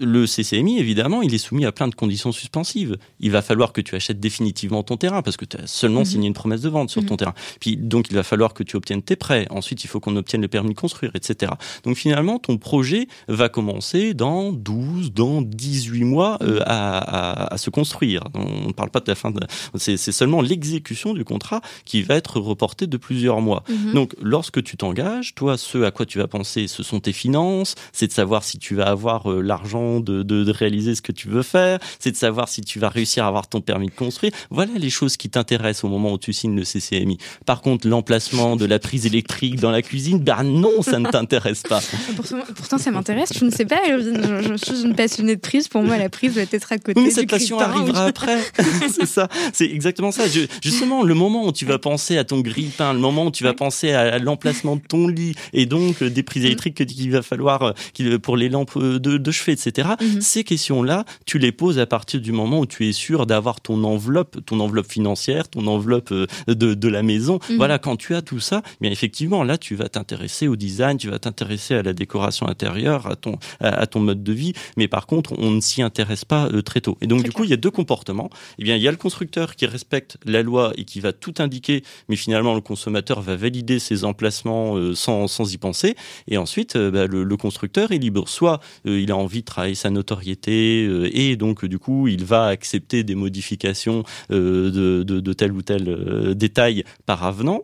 S2: le CCMI, évidemment, il est soumis à plein de conditions suspensives. Il va falloir que tu achètes définitivement ton terrain parce que tu as seulement mhm. signé une promesse de vente sur ton mhm. terrain. Puis donc il va falloir que tu obtiennes tes prêts. Ensuite, il faut qu'on obtienne le permis de construire, etc. Donc finalement, ton projet va commencer dans 12, dans 18 mois euh, à, à, se construire. On ne parle pas de la fin. De... C'est seulement l'exécution du contrat qui va être reportée de plusieurs mois. Mhm. Donc lorsque tu t'engages, toi, ce à quoi tu vas penser, ce sont tes finances. C'est de savoir si tu vas avoir euh, l'argent de, de, réaliser ce que tu veux faire, c'est de savoir si tu vas réussir à avoir ton permis de construire. Voilà les choses qui t'intéressent au moment où tu signes le CCMI. Par contre, l'emplacement de la prise électrique dans la cuisine, ben non, ça ne t'intéresse pas.
S1: Pourtant, ça m'intéresse. Je ne sais pas. Je, suis une passionnée de prise. Pour moi, la prise doit être à côté.
S2: Mais cette passion arrivera après. c'est ça. C'est exactement ça. justement, le moment où tu vas penser à ton grille-pain, le moment où tu vas penser à, l'emplacement de ton lit et donc euh, des prises électriques qu'il va falloir euh, pour les lampes euh, de, de chevet, etc. Mhm. Ces questions-là, tu les poses à partir du moment où tu es sûr d'avoir ton enveloppe, ton enveloppe financière, ton enveloppe euh, de, de la maison. Mhm. Voilà, quand tu as tout ça, bien effectivement, là, tu vas t'intéresser au design, tu vas t'intéresser à la décoration intérieure, à ton, à, ton mode de vie. Mais par contre, on ne s'y intéresse pas euh, très tôt. Et donc, du coup, il y a deux comportements. Eh bien, il y a le constructeur qui respecte la loi et qui va tout indiquer, mais finalement, le consommateur va valider ses emplacements euh, sans, sans y penser. Et ensuite, bah, le, le, constructeur est libre. Soit il a envie de travailler sa notoriété euh, et donc du coup il va accepter des modifications euh, de, de, tel ou tel euh, détail par avenant.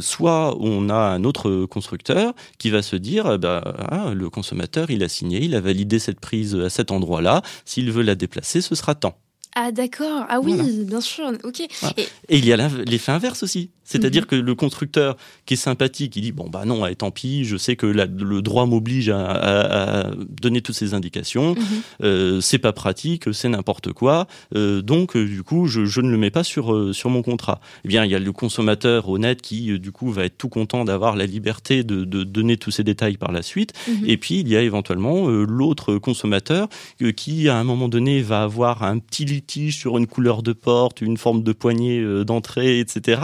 S2: soit on a un autre constructeur qui va se dire bah, ah, le consommateur il a signé, il a validé cette prise à cet endroit-là, s'il veut la déplacer ce sera temps.
S1: Ah d'accord, ah oui, bien sûr, ok.
S2: Et... il y a l'effet inverse aussi. C'est-à-dire mhm. que le constructeur qui est sympathique, il dit bon bah non, allez, tant pis, je sais que le droit m'oblige à, donner toutes ces indications, mhm. euh, c'est pas pratique, c'est n'importe quoi, euh, donc euh, du coup je, je, ne le mets pas sur sur mon contrat. Eh bien il y a le consommateur honnête qui du coup va être tout content d'avoir la liberté de, de, donner tous ces détails par la suite, mhm. et puis il y a éventuellement l'autre consommateur qui à un moment donné va avoir un petit litige sur une couleur de porte, une forme de poignée d'entrée, etc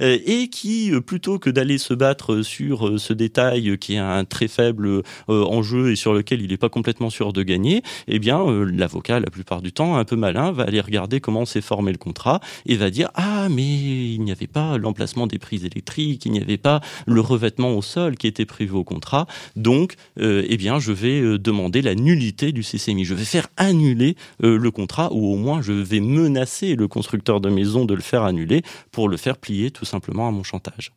S2: euh, et qui, euh, plutôt que d'aller se battre sur euh, ce détail qui est un très faible enjeu et sur lequel il n'est pas complètement sûr de gagner, eh bien, l'avocat, la plupart du temps, un peu malin, va aller regarder comment s'est formé le contrat et va dire ah mais il n'y avait pas l'emplacement des prises électriques, il n'y avait pas le revêtement au sol qui était prévu au contrat, donc eh bien, je vais demander la nullité du CCMI. Je vais faire annuler le contrat ou au moins je vais menacer le constructeur de maison de le faire annuler pour le faire plier tout simplement à mon chantage.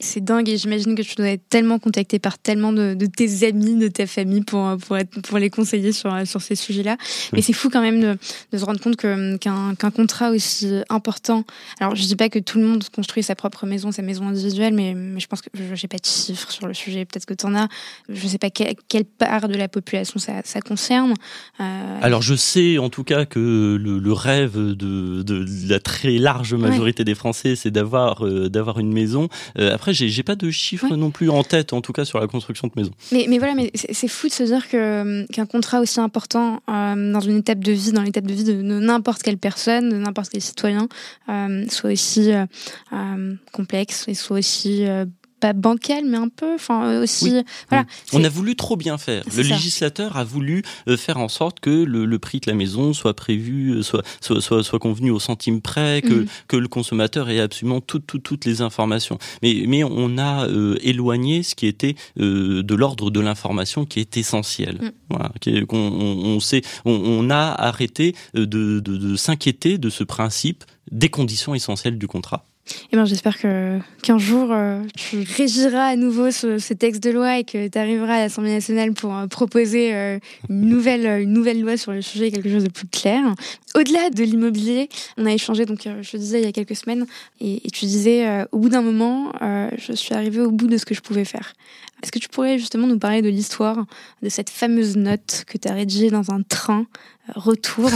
S1: C'est dingue et j'imagine que tu dois être tellement contacté par tellement de, tes amis, de ta famille pour, pour, être, pour les conseiller sur, sur ces sujets-là. Mais c'est fou quand même de, de se rendre compte que, qu'un, qu'un contrat aussi important. Alors, je dis pas que tout le monde construit sa propre maison, sa maison individuelle, mais, mais je pense que je n'ai pas de chiffres sur le sujet. Peut-être que tu en as. Je sais pas quelle part de la population ça, ça concerne.
S2: Euh... Alors, je sais en tout cas que le, le rêve de, de, la très large majorité des Français, c'est d'avoir, euh, d'avoir une maison. Euh, après, j'ai pas de chiffres non plus en tête, en tout cas sur la construction de maison.
S1: Mais, mais voilà, mais c'est fou de se dire que qu'un contrat aussi important euh, dans une étape de vie, dans l'étape de vie de, n'importe quelle personne, de n'importe quel citoyen, euh, soit aussi euh, complexe et soit aussi pas bancal, mais un peu, enfin euh, aussi. Voilà.
S2: On a voulu trop bien faire. Le législateur a voulu euh, faire en sorte que le, prix de la maison soit prévu, euh, soit soit soit, convenu au centime près, que mhm. que le consommateur ait absolument toutes toutes toutes les informations. Mais mais on a éloigné ce qui était de l'ordre de l'information qui est essentiel. Mm. Voilà. On, on, sait, on, a arrêté de, de, de s'inquiéter de ce principe des conditions essentielles du contrat.
S1: Eh ben, j'espère que qu'un jour euh, tu régiras à nouveau ce, texte de loi et que tu arriveras à l'Assemblée nationale pour euh, proposer euh, une nouvelle une nouvelle loi sur le sujet, quelque chose de plus clair. Au-delà de l'immobilier, on a échangé donc je disais il y a quelques semaines et, et tu disais au bout d'un moment, je suis arrivée au bout de ce que je pouvais faire. Est-ce que tu pourrais justement nous parler de l'histoire de cette fameuse note que tu as rédigée dans un train retour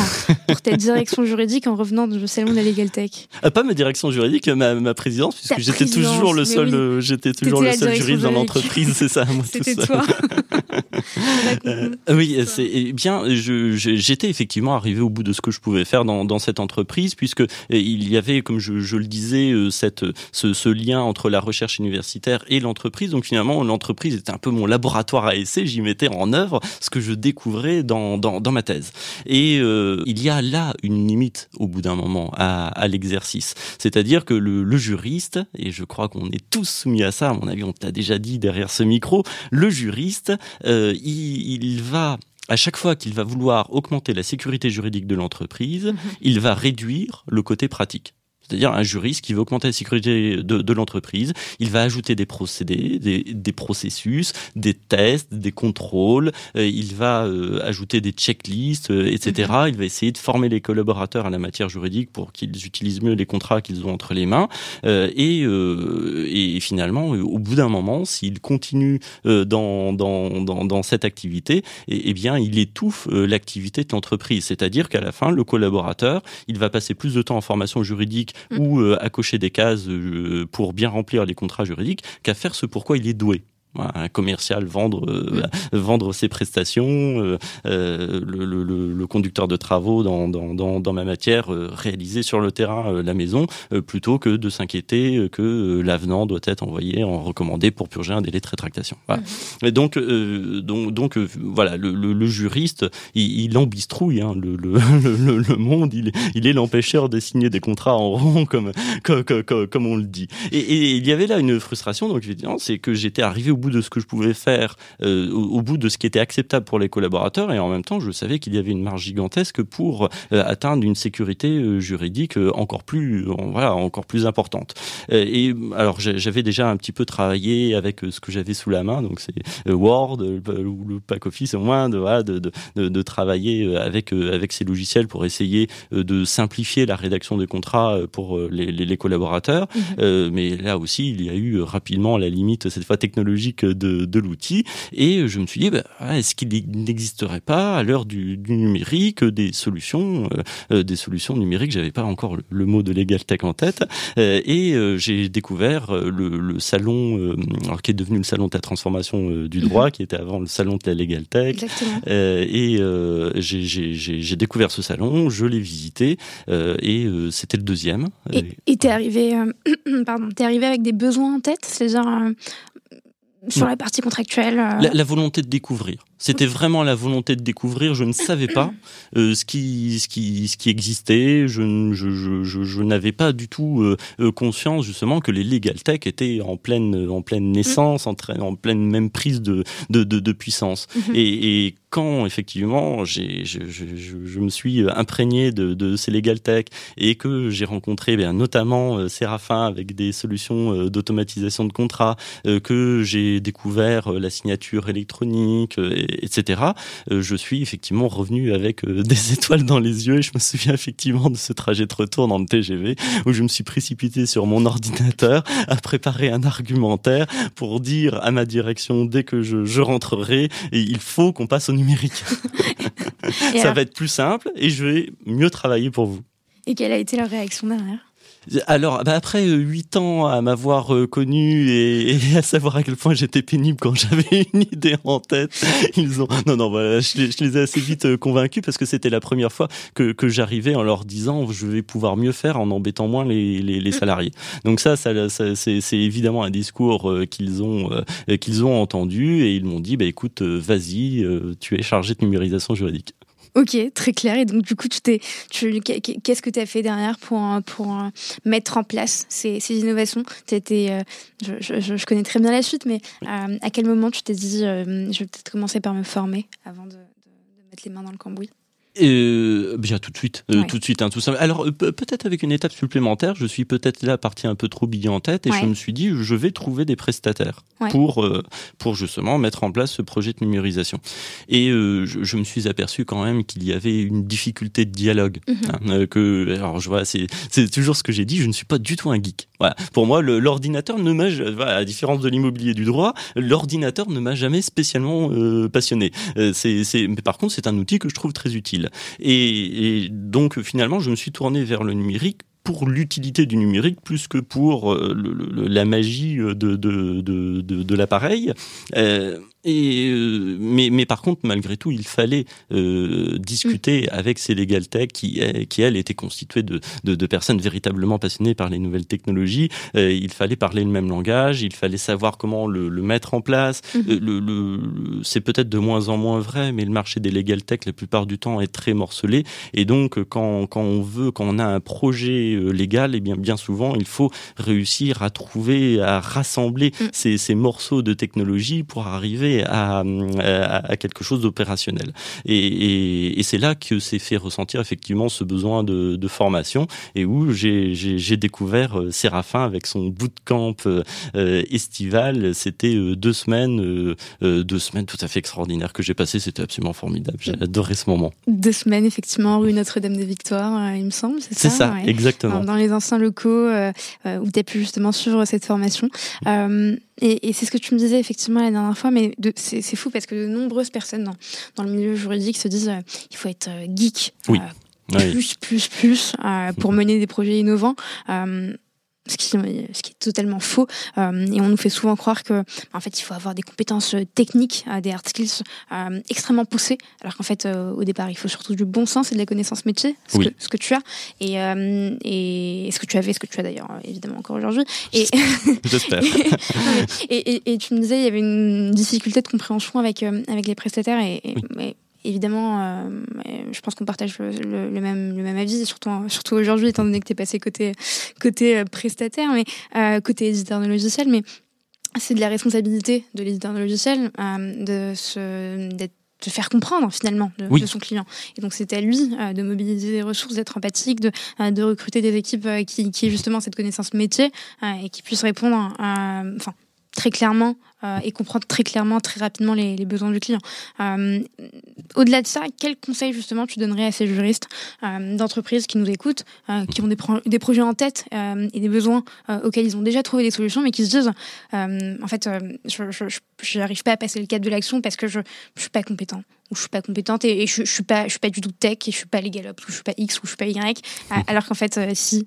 S1: pour ta direction juridique en revenant du salon de la Legal Tech
S2: ah, Pas ma direction juridique, ma, ma présidence, puisque j'étais toujours le seul, euh, j'étais toujours le seul juriste dans l'entreprise, c'est ça, moi
S1: tout seul. Toi.
S2: euh, oui, c'est eh bien. J'étais effectivement arrivé au bout de ce que je pouvais faire dans, dans cette entreprise, puisque eh, il y avait, comme je, je le disais, euh, cette, ce, ce, lien entre la recherche universitaire et l'entreprise. Donc finalement, l'entreprise était un peu mon laboratoire à essai. J'y mettais en œuvre ce que je découvrais dans, dans, dans ma thèse. Et euh, il y a là une limite au bout d'un moment à, à l'exercice. C'est-à-dire que le, le, juriste, et je crois qu'on est tous soumis à ça, à mon avis on t'a déjà dit derrière ce micro, le juriste, euh, il, il va à chaque fois qu'il va vouloir augmenter la sécurité juridique de l'entreprise, mmh. il va réduire le côté pratique c'est-à-dire un juriste qui veut augmenter la sécurité de, de l'entreprise. Il va ajouter des procédés, des, des, processus, des tests, des contrôles. Euh, il va euh, ajouter des checklists, euh, etc. Mm-hmm. Il va essayer de former les collaborateurs à la matière juridique pour qu'ils utilisent mieux les contrats qu'ils ont entre les mains. et, et finalement, au bout d'un moment, s'il continue dans, dans, dans, dans, cette activité, eh, eh bien, il étouffe l'activité de l'entreprise. C'est-à-dire qu'à la fin, le collaborateur, il va passer plus de temps en formation juridique Ou euh, à cocher des cases euh, pour bien remplir les contrats juridiques qu'à faire ce pourquoi il est doué un commercial vendre euh, vendre ses prestations, euh, euh, le, le, le, conducteur de travaux dans, dans, dans, dans ma matière euh, réaliser sur le terrain la maison plutôt que de s'inquiéter que l'avenant doit être envoyé en recommandé pour purger un délai de rétractation. Voilà. Mmh. Et donc donc donc voilà le, le, juriste il, il embistrouille hein, le, le, le, monde il, il est l'empêcheur de signer des contrats en rond comme comme, comme, comme on le dit. Et, et, il y avait là une frustration donc évidemment c'est que j'étais arrivé au bout de ce que je pouvais faire, euh, au, au, bout de ce qui était acceptable pour les collaborateurs, et en même temps, je savais qu'il y avait une marge gigantesque pour euh, atteindre une sécurité euh, juridique encore plus, voilà, encore plus importante. Et alors, j'avais déjà un petit peu travaillé avec ce que j'avais sous la main, donc c'est Word ou le pack office, au moins de, voilà, de, de, de, travailler avec avec ces logiciels pour essayer de simplifier la rédaction des contrats pour les, les, les collaborateurs. Mmh. mais là aussi, il y a eu rapidement la limite cette fois technologique de, de l'outil. Et je me suis dit, bah, est-ce qu'il n'existerait pas à l'heure du, du, numérique des solutions, euh, euh des solutions numériques? J'avais pas encore le, le, mot de Legal Tech en tête. Euh, et euh, j'ai découvert le, le salon, alors qui est devenu le salon de la transformation du droit, mmh. qui était avant le salon de la Legal Tech. et j'ai découvert ce salon, je l'ai visité, et c'était le deuxième.
S1: Et t'es arrivé, pardon, t'es arrivé avec des besoins en tête, c'est-à-dire sur la partie contractuelle
S2: euh... la, la, volonté de découvrir. C'était vraiment la volonté de découvrir. Je ne savais pas euh, ce qui ce qui ce qui existait. Je je je, je, je n'avais pas du tout euh, euh conscience justement que les legal tech étaient en pleine en pleine naissance, en, en pleine même prise de de de, de puissance. Mm -hmm. et, et quand effectivement j'ai je, je, je, me suis imprégné de, de ces legal tech et que j'ai rencontré bien notamment euh, Séraphin avec des solutions euh, d'automatisation de contrats, euh, que j'ai découvert la signature électronique etc. Euh, je suis effectivement revenu avec euh, des étoiles dans les yeux et je me souviens effectivement de ce trajet de retour dans le TGV où je me suis précipité sur mon ordinateur à préparer un argumentaire pour dire à ma direction dès que je, je rentrerai et il faut qu'on passe au numérique. Ça alors... va être plus simple et je vais mieux travailler pour vous.
S1: Et quelle a été la réaction derrière?
S2: Alors, bah après euh, huit ans à m'avoir euh, connu et, et, à savoir à quel point j'étais pénible quand j'avais une idée en tête, ils ont non non voilà, je, je les ai assez vite euh, convaincus parce que c'était la première fois que, que j'arrivais en leur disant je vais pouvoir mieux faire en embêtant moins les, les, les salariés. Donc ça, ça, ça c'est évidemment un discours qu'ils ont qu'ils ont entendu et ils m'ont dit bah écoute vas-y tu es chargé de numérisation juridique.
S1: Ok, très clair. Et donc, du coup, tu t'es, qu'est-ce que tu as fait derrière pour, pour mettre en place ces, innovations? Étais, euh, je, je, je, connais très bien la suite, mais euh, à quel moment tu t'es dit, euh, je vais peut-être commencer par me former avant de, de mettre les mains dans le cambouis?
S2: Euh, bien tout de suite, euh, tout de suite, hein, tout ça. Alors euh, peut-être avec une étape supplémentaire, je suis peut-être là parti un peu trop billet en tête et je me suis dit je vais trouver des prestataires pour pour justement mettre en place ce projet de numérisation. Et je, me suis aperçu quand même qu'il y avait une difficulté de dialogue. Mhm. Hein, que alors je vois, c'est c'est toujours ce que j'ai dit. Je ne suis pas du tout un geek. Voilà. Pour moi, l'ordinateur ne m'a, à différence de l'immobilier du droit, l'ordinateur ne m'a jamais spécialement passionné. c'est mais par contre, c'est un outil que je trouve très utile. Et, donc finalement, je me suis tourné vers le numérique pour l'utilité du numérique plus que pour euh, la magie de, de l'appareil. Euh, et, euh, mais, mais par contre, malgré tout, il fallait euh, discuter mm. avec ces legal tech qui, qui elles, étaient constituées de, de, de, personnes véritablement passionnées par les nouvelles technologies. Euh, il fallait parler le même langage, il fallait savoir comment le, le mettre en place. Euh, le, le, c'est peut-être de moins en moins vrai, mais le marché des legal tech, la plupart du temps, est très morcelé. Et donc, quand, quand on veut, quand on a un projet légal, et eh bien, bien souvent, il faut réussir à trouver, à rassembler mm. ces, ces morceaux de technologie pour arriver à, à, quelque chose d'opérationnel. Et, et, et c'est là que s'est fait ressentir effectivement ce besoin de, de formation et où j'ai découvert euh, Séraphin avec son bootcamp euh, estival. C'était euh, deux semaines, deux semaines tout à fait extraordinaires que j'ai passées. C'était absolument formidable. J'ai adoré ce moment.
S1: Deux semaines effectivement rue Notre-Dame-des-Victoires, il me semble.
S2: C'est ça, exactement.
S1: Dans, les anciens locaux où tu as pu justement suivre cette formation. Et, et c'est ce que tu me disais effectivement la dernière fois, mais c'est fou parce que de nombreuses personnes dans, dans le milieu juridique se disent euh, il faut être euh, geek.
S2: Oui.
S1: Euh, plus, plus, plus, pour mener des projets innovants ce qui, ce qui est totalement faux. Euh, et on nous fait souvent croire que, en fait, il faut avoir des compétences euh, techniques, euh, des hard skills euh, extrêmement poussées, alors qu'en fait, euh, au départ, il faut surtout du bon sens et de la connaissance métier, ce, que, ce que tu as, et, et, ce que tu avais, ce que tu as d'ailleurs, évidemment, encore aujourd'hui.
S2: Et... J'espère.
S1: et, tu me disais, il y avait une difficulté de compréhension avec, avec les prestataires, et, évidemment, euh, je pense qu'on partage le, même, le même avis, surtout, surtout aujourd'hui, étant donné que tu es passé côté, côté euh, prestataire, mais euh, côté éditeur de logiciel. Mais c'est de la responsabilité de l'éditeur de logiciel de se, d'être de faire comprendre finalement de, son client. Et donc c'est à lui de mobiliser des ressources, d'être empathique, de, de recruter des équipes qui, qui aient justement cette connaissance métier et qui puissent répondre, enfin très clairement euh, et comprendre très clairement, très rapidement les, les besoins du client. Euh, Au-delà de ça, quel conseil justement tu donnerais à ces juristes euh, d'entreprise qui nous écoutent, euh, qui ont des, pro des, projets en tête et des besoins auxquels ils ont déjà trouvé des solutions, mais qui se disent en fait, je n'arrive pas à passer le cap de l'action parce que je ne suis pas compétent ou je suis pas compétente et, je, je suis pas je suis pas du tout tech et je suis pas les ou je suis pas X ou je suis pas Y alors qu'en fait si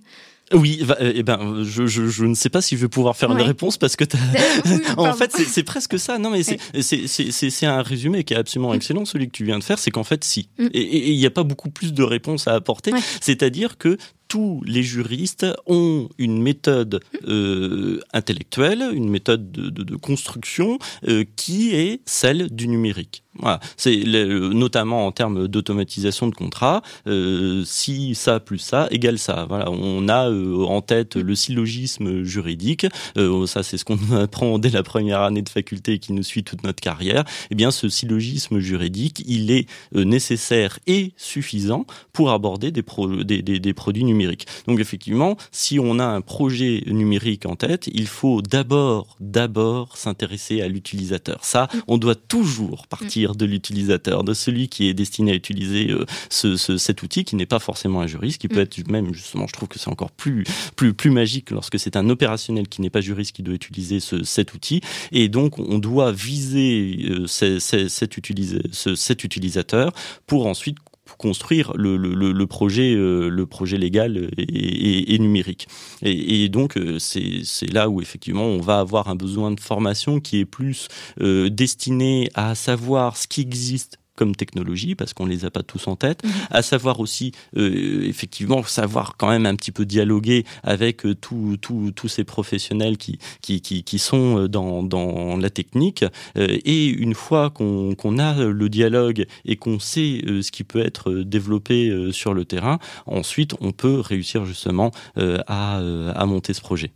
S2: oui, euh, eh ben, je, je, je, ne sais pas si je vais pouvoir faire une réponse parce que en fait, c'est presque ça. Non, mais c'est un résumé qui est absolument mm. excellent, celui que tu viens de faire. C'est qu'en fait, si. Mm. Et il n'y a pas beaucoup plus de réponses à apporter. C'est-à-dire que tous les juristes ont une méthode euh, intellectuelle, une méthode de, de, de construction euh, qui est celle du numérique. Voilà. C'est notamment en termes d'automatisation de contrats. Euh, si ça plus ça égale ça. Voilà. On a euh, en tête le syllogisme juridique. Euh, ça, c'est ce qu'on apprend dès la première année de faculté qui nous suit toute notre carrière. Eh bien, ce syllogisme juridique, il est nécessaire et suffisant pour aborder des, pro des, des, des produits numériques donc effectivement, si on a un projet numérique en tête, il faut d'abord, d'abord s'intéresser à l'utilisateur. Ça, mm. on doit toujours partir de l'utilisateur, de celui qui est destiné à utiliser euh, ce, ce, cet outil, qui n'est pas forcément un juriste, qui peut mm. être même justement, je trouve que c'est encore plus plus plus magique lorsque c'est un opérationnel qui n'est pas juriste qui doit utiliser ce, cet outil. Et donc, on doit viser euh, cet, cet utilisateur pour ensuite construire euh, le projet légal et, et, numérique. Et, et donc, euh, c'est là où effectivement on va avoir un besoin de formation qui est plus euh, destiné à savoir ce qui existe comme technologie, parce qu'on les a pas tous en tête, mhm. à savoir aussi, euh, effectivement, savoir quand même un petit peu dialoguer avec euh, tous ces professionnels qui, qui, qui, qui sont euh, dans, dans la technique. Euh, et une fois qu'on qu'on a le dialogue et qu'on sait ce qui peut être développé sur le terrain, ensuite on peut réussir justement à, à monter ce projet.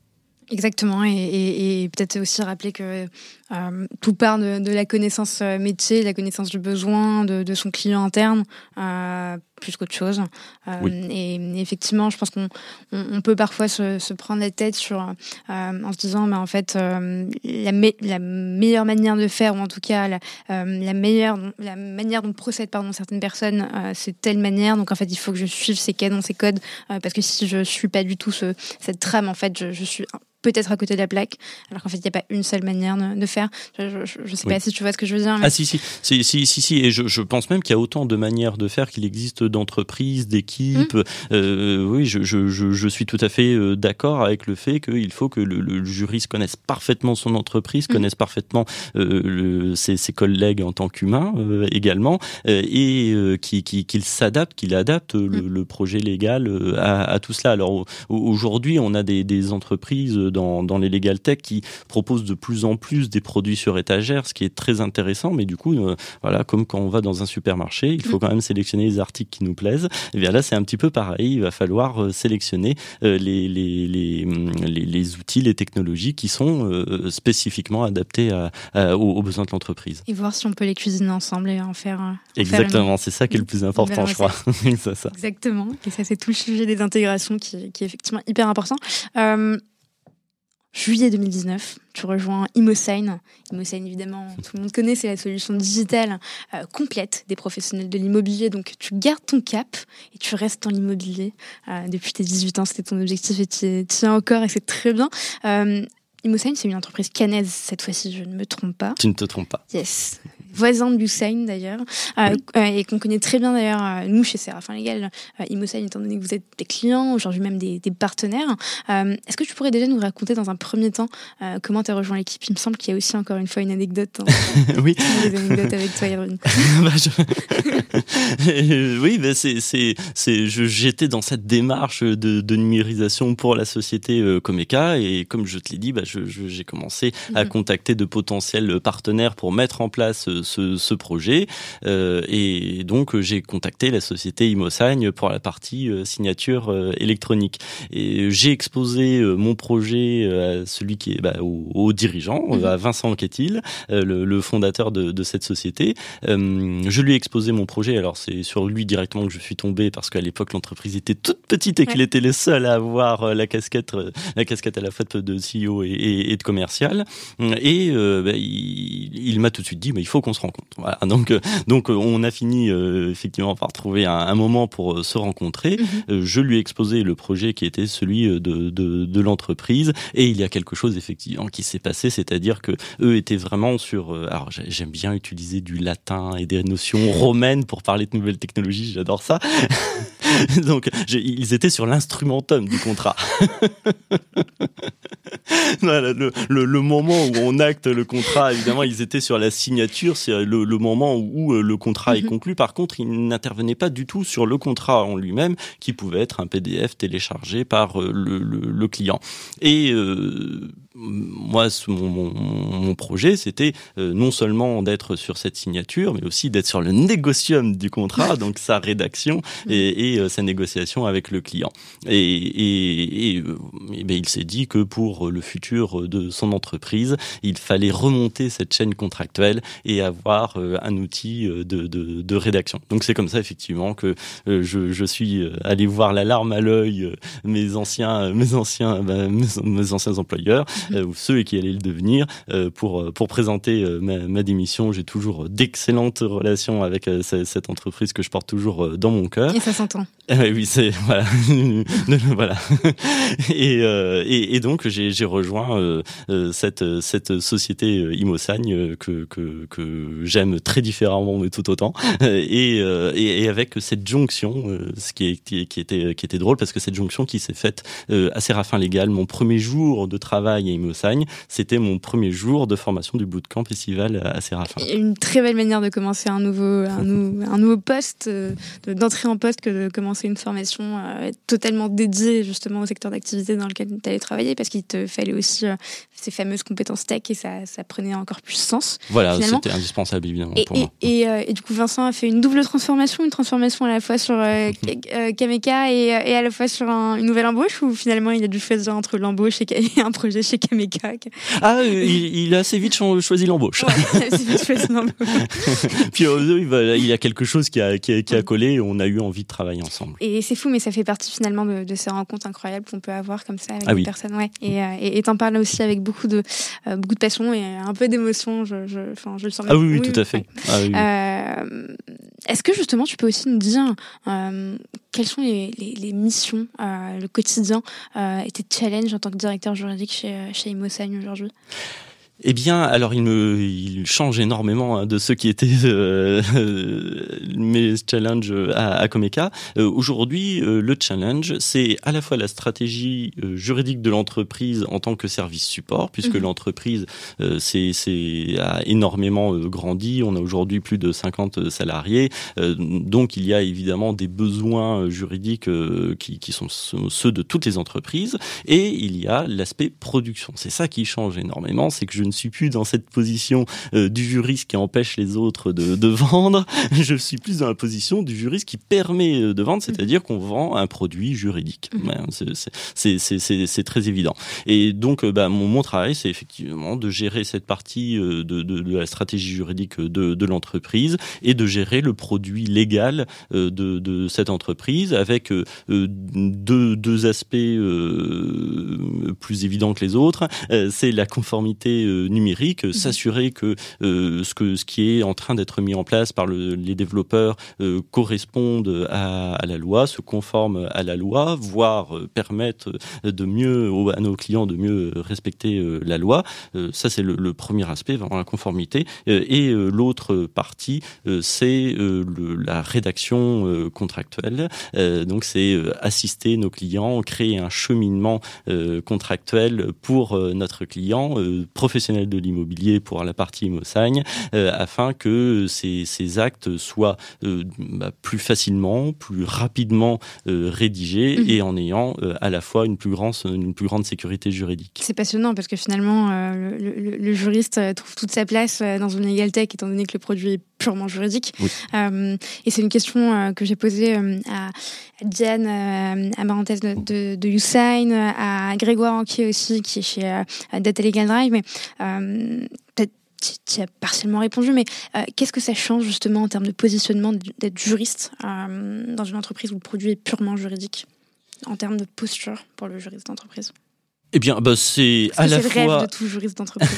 S1: Exactement, et, et, et peut-être aussi rappeler que Euh, tout part de, la connaissance euh, métier, de la connaissance du besoin de, son client interne, euh, plus qu'autre chose. et, effectivement, je pense qu'on on, peut parfois se, prendre la tête sur, en se disant, mais en fait, la, la, meilleure manière de faire, ou en tout cas la, la meilleure, la manière dont procèdent pardon, certaines personnes, c'est telle manière. Donc en fait, il faut que je suive ces canons, ces codes, parce que si je suis pas du tout ce, cette trame, en fait, je, je suis peut-être à côté de la plaque, alors qu'en fait, il n'y a pas une seule manière de, faire. Je ne sais pas si tu vois ce que je veux dire.
S2: Ah si, si, si, si, si, et je, je pense même qu'il y a autant de manières de faire qu'il existe d'entreprises, d'équipes. Mmh. Euh, oui, je, je, je, suis tout à fait euh, d'accord avec le fait qu'il faut que le, juriste connaisse parfaitement son entreprise, mmh. connaisse parfaitement euh, ses, ses, collègues en tant qu'humain également, et qu'il qui, s'adapte, qu'il adapte le, mmh. projet légal à, à, tout cela. Alors aujourd'hui, on a des, des entreprises dans, les legal tech qui proposent de plus en plus des produits sur étagère, ce qui est très intéressant. Mais du coup, euh, voilà, comme quand on va dans un supermarché, il faut mm. quand même sélectionner les articles qui nous plaisent. Et bien là, c'est un petit peu pareil. Il va falloir euh, sélectionner euh, les, les, les, les, outils, les technologies qui sont spécifiquement adaptés aux, besoins de l'entreprise.
S1: Et voir si on peut les cuisiner ensemble et en faire.
S2: Exactement, c'est ça qui est le plus important, je crois.
S1: ça, Exactement. Et ça, c'est tout le sujet des intégrations qui, qui est effectivement hyper important juillet 2019, tu rejoins Imosign. Imosign, évidemment, tout le monde connaît, c'est la solution digitale euh, complète des professionnels de l'immobilier. Donc, tu gardes ton cap et tu restes dans l'immobilier. Euh, depuis tes 18 ans, c'était ton objectif et tu es encore et c'est très bien. Euh, Imosign, c'est une entreprise canaise cette fois-ci, je ne me trompe pas.
S2: Tu ne te trompes pas.
S1: Yes voisin de Lucine d'ailleurs, euh, euh, et qu'on connaît très bien d'ailleurs, euh, nous chez Séraphin Légal, Imosine, étant donné que vous êtes des clients, aujourd'hui même des, partenaires. Est-ce que tu pourrais déjà nous raconter dans un premier temps comment tu as rejoint l'équipe? Il me semble qu'il y a aussi encore une fois une anecdote. Hein.
S2: oui.
S1: Des anecdotes avec toi,
S2: bah, oui, bah, c'est, j'étais dans cette démarche de, de, numérisation pour la société Comeka, et comme je te l'ai dit, bah, je, j'ai commencé à mhm. contacter de potentiels partenaires pour mettre en place ce, projet. Euh, et donc, j'ai contacté la société Imosagne pour la partie euh, signature euh, électronique. Et j'ai exposé mon projet à celui qui est bah, au, dirigeant, mhm. à Vincent Quetil, le, le, fondateur de, de, cette société. je lui ai exposé mon projet. Alors, c'est sur lui directement que je suis tombé parce qu'à l'époque, l'entreprise était toute petite et qu'il était le seul à avoir la casquette, la casquette à la fois de CEO et, et, de commercial. Et bah, il, il m'a tout de suite dit, mais il faut qu'on se rencontre. Voilà. Donc, euh, donc euh, on a fini euh, effectivement par trouver un, moment pour se rencontrer. Mhm. je lui ai exposé le projet qui était celui de, de, de l'entreprise et il y a quelque chose effectivement qui s'est passé, c'est-à-dire que eux étaient vraiment sur. alors j'aime bien utiliser du latin et des notions romaines pour parler de nouvelles technologies, j'adore ça. donc ils étaient sur l'instrumentum du contrat. voilà, le, le, le, moment où on acte le contrat, évidemment, ils étaient sur la signature, c'est le, le, moment où euh, le contrat est mhm. conclu. Par contre, ils n'intervenaient pas du tout sur le contrat en lui-même, qui pouvait être un PDF téléchargé par euh, le, le client. Et euh, moi, mon, mon, mon projet, c'était euh, non seulement d'être sur cette signature, mais aussi d'être sur le négocium du contrat, donc sa rédaction et, et euh, sa négociation avec le client. Et, et, et, euh, ben, il s'est dit que pour le futur de son entreprise, il fallait remonter cette chaîne contractuelle et avoir un outil de, de, de rédaction. Donc c'est comme ça effectivement que je, je, suis allé voir la larme à l'œil mes anciens, mes anciens, ben, mes anciens employeurs ou ceux qui allaient le devenir. Euh, pour, euh, pour présenter ma, ma démission, j'ai toujours d'excellentes relations avec cette entreprise que je porte toujours dans mon cœur.
S1: Et ça s'entend.
S2: Oui, c'est voilà, voilà. Et, et, et, donc j'ai rejoint cette cette société Imosagne que que, que j'aime très différemment mais tout autant et, et, avec cette jonction, ce qui, est, qui était qui était drôle parce que cette jonction qui s'est faite assez rafin légal. Mon premier jour de travail Imosagne. C'était mon premier jour de formation du bootcamp estival à Séraphin.
S1: Une très belle manière de commencer un nouveau, un, nouveau poste, euh, d'entrer en poste que de commencer une formation euh, totalement dédiée justement au secteur d'activité dans lequel tu allais travailler parce qu'il te fallait aussi euh, ces fameuses compétences tech et ça, ça prenait encore plus sens.
S2: Voilà, c'était indispensable évidemment
S1: et,
S2: pour moi.
S1: Euh, et, du coup, Vincent a fait une double transformation, une transformation à la fois sur euh, euh, Kameka et, et, à la fois sur une nouvelle embauche ou finalement il a dû choisir entre l'embauche et, un projet chez Kameka
S2: Ah, il, a assez vite choisi l'embauche.
S1: Ouais, assez vite choisi l'embauche.
S2: Puis il y a quelque chose qui a, qui a, collé et on a eu envie de travailler ensemble.
S1: Et c'est fou, mais ça fait partie finalement de, ces rencontres incroyables qu'on peut avoir comme ça avec ah des personnes. Ouais. Et t'en parles aussi avec beaucoup de, euh, beaucoup de passion et un peu d'émotion. Je, je, je, le sens.
S2: Ah oui, oui, tout à fait. Ah
S1: euh, Est-ce que justement tu peux aussi nous dire euh, quelles sont les, les, missions, le quotidien et tes challenges en tant que directeur juridique chez, chez aujourd'hui?
S2: Eh bien, alors il me, il change énormément hein, de ce qui était euh, mes challenges à, à Comeka. Euh, aujourd'hui, euh, le challenge, c'est à la fois la stratégie juridique de l'entreprise en tant que service support, puisque mhm. l'entreprise c'est a énormément grandi. On a aujourd'hui plus de 50 salariés, donc il y a évidemment des besoins juridiques qui, qui sont ceux de toutes les entreprises, et il y a l'aspect production. C'est ça qui change énormément, c'est que je ne suis plus dans cette position euh, du juriste qui empêche les autres de, de, vendre. Je suis plus dans la position du juriste qui permet euh, de vendre, c'est-à-dire qu'on vend un produit juridique. Mmh. C'est très évident. Et donc, euh, bah, mon, mon travail, c'est effectivement de gérer cette partie de, de, de la stratégie juridique de, de l'entreprise et de gérer le produit légal de, de cette entreprise avec deux, deux aspects plus évidents que les autres. C'est la conformité numérique, mhm. s'assurer que, euh, ce que ce qui est en train d'être mis en place par le, les développeurs euh, corresponde à, à, la loi, se conforme à la loi, voire euh, permettre de mieux à nos clients de mieux respecter la loi. ça c'est le, le, premier aspect, vraiment la conformité. et l'autre partie, c'est la rédaction contractuelle. donc c'est assister nos clients, créer un cheminement contractuel pour notre client professionnel de l'immobilier pour la partie Immosagne, euh, afin que ces, ces actes soient euh, bah, plus facilement, plus rapidement euh, rédigés mhm. et en ayant à la fois une plus grande, une plus grande sécurité juridique.
S1: C'est passionnant parce que finalement, le, juriste trouve toute sa place dans une tech étant donné que le produit est purement juridique. et c'est une question que j'ai posée à Diane à parenthèse de, de, de Usain, à Grégoire Anquier aussi, qui est chez Data Legal Drive. Mais euh, peut-être tu as partiellement répondu, mais euh, qu'est-ce que ça change justement en termes de positionnement d'être juriste euh, dans une entreprise où le produit est purement juridique, en termes de posture pour le juriste d'entreprise?
S2: Eh bien, bah, c'est à la
S1: fois.
S2: C'est
S1: le rêve de tout juriste d'entreprise.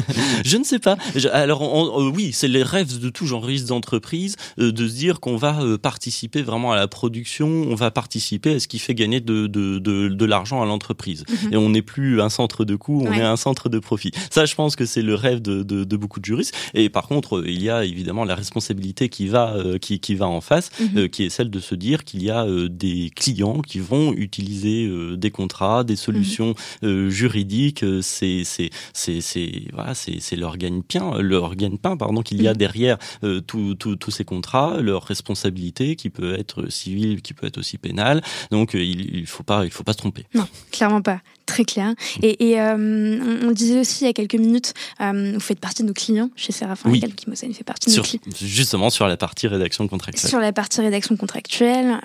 S2: je ne sais pas. Alors, euh, oui, c'est les rêves de tout juriste d'entreprise euh, de se dire qu'on va euh, participer vraiment à la production, on va participer à ce qui fait gagner de, de, de, de l'argent à l'entreprise. Mhm. Et on n'est plus un centre de coût, on est un centre de profit. Ça, je pense que c'est le rêve de, beaucoup de juristes. Et par contre, il y a évidemment la responsabilité qui va, qui, qui va en face, mhm. qui est celle de se dire qu'il y a des clients qui vont utiliser des contrats, des solutions. Euh, juridique, euh, c'est c'est c'est c'est voilà, c'est c'est leur gagne-pain, leur gagne-pain pardon qu'il y a mm. derrière euh, tous ces contrats, leur responsabilité qui peut être civile, qui peut être aussi pénale. Donc il, il faut pas il faut pas se tromper.
S1: Non, clairement pas. Très clair. Et, et on, disait aussi il y a quelques minutes, vous faites partie de nos clients chez Séraphin
S2: oui.
S1: Legal, fait partie de
S2: sur,
S1: nos clients.
S2: Justement sur la partie rédaction contractuelle.
S1: Sur la partie rédaction contractuelle,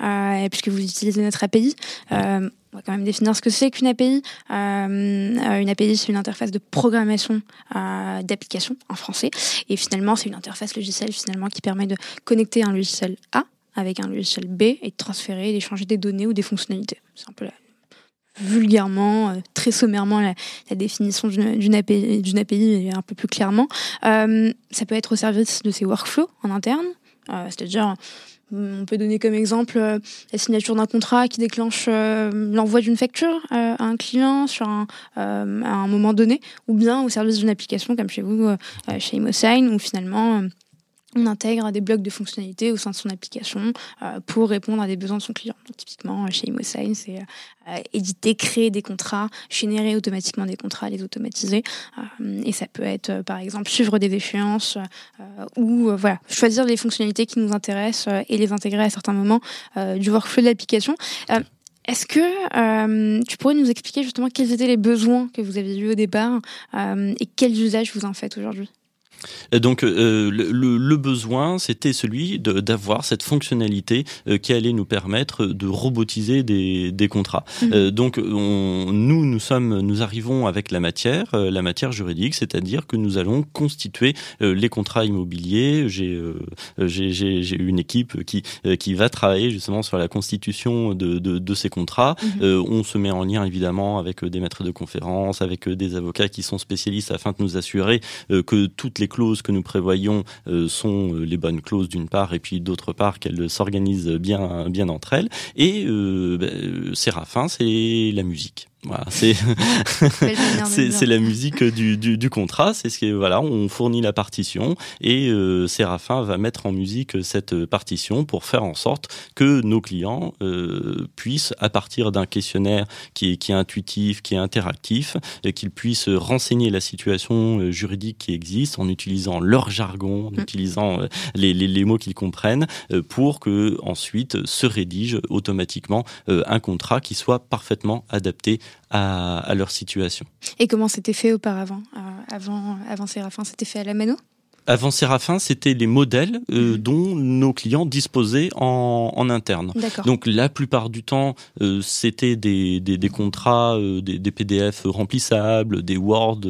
S1: puisque vous utilisez notre API. Euh, on va quand même définir ce que c'est qu'une API. Euh, une API, c'est une interface de programmation euh, d'application en français. Et finalement, c'est une interface logicielle finalement qui permet de connecter un logiciel A avec un logiciel B et de transférer, d'échanger des données ou des fonctionnalités. C'est un peu vulgairement, euh, très sommairement la, définition d'une API, d'une API un peu plus clairement. Euh, ça peut être au service de ses workflows en interne, euh, c'est-à-dire on peut donner comme exemple euh, la signature d'un contrat qui déclenche euh, l'envoi d'une facture euh, à un client sur un, à un moment donné, ou bien au service d'une application comme chez vous, chez ImoSign, où finalement on intègre des blocs de fonctionnalités au sein de son application euh, pour répondre à des besoins de son client. Donc, typiquement, chez ImoSign, c'est euh, éditer, créer des contrats, générer automatiquement des contrats, les automatiser. Euh, et ça peut être, par exemple, suivre des échéances ou voilà, choisir les fonctionnalités qui nous intéressent et les intégrer à certains moments du workflow de l'application. Est-ce que tu pourrais nous expliquer justement quels étaient les besoins que vous aviez eus au départ et quels usages vous en faites aujourd'hui?
S2: Donc euh, le, besoin, c'était celui d'avoir cette fonctionnalité euh, qui allait nous permettre de robotiser des, contrats. Euh, donc nous, nous sommes, nous arrivons avec la matière, la matière juridique, c'est-à-dire que nous allons constituer les contrats immobiliers. J'ai j'ai une équipe qui qui va travailler justement sur la constitution de, de, ces contrats. Mhm. on se met en lien évidemment avec des maîtres de conférences, avec des avocats qui sont spécialistes afin de nous assurer que toutes les clauses que nous prévoyons euh, sont euh, les bonnes clauses d'une part, et puis d'autre part qu'elles s'organisent bien, bien entre elles. Et euh, ben, Séraphin, c'est la musique. Voilà, c'est c'est la musique du, du, du contrat. C'est ce que voilà, on fournit la partition et euh, Séraphin va mettre en musique cette partition pour faire en sorte que nos clients euh, puissent, à partir d'un questionnaire qui est, qui est intuitif, qui est interactif, qu'ils puissent renseigner la situation euh, juridique qui existe en utilisant leur jargon, en mm. utilisant euh, les, les, les mots qu'ils comprennent, pour que ensuite se rédige automatiquement un contrat qui soit parfaitement adapté à, leur situation.
S1: Et comment c'était fait auparavant euh, Avant, avant Séraphin, c'était fait à la mano?
S2: Avant Séraphin, c'était les modèles euh, mhm. dont nos clients disposaient en, en interne. Donc la plupart du temps, euh, c'était des, des, des, contrats, euh, des, des, PDF remplissables, des Word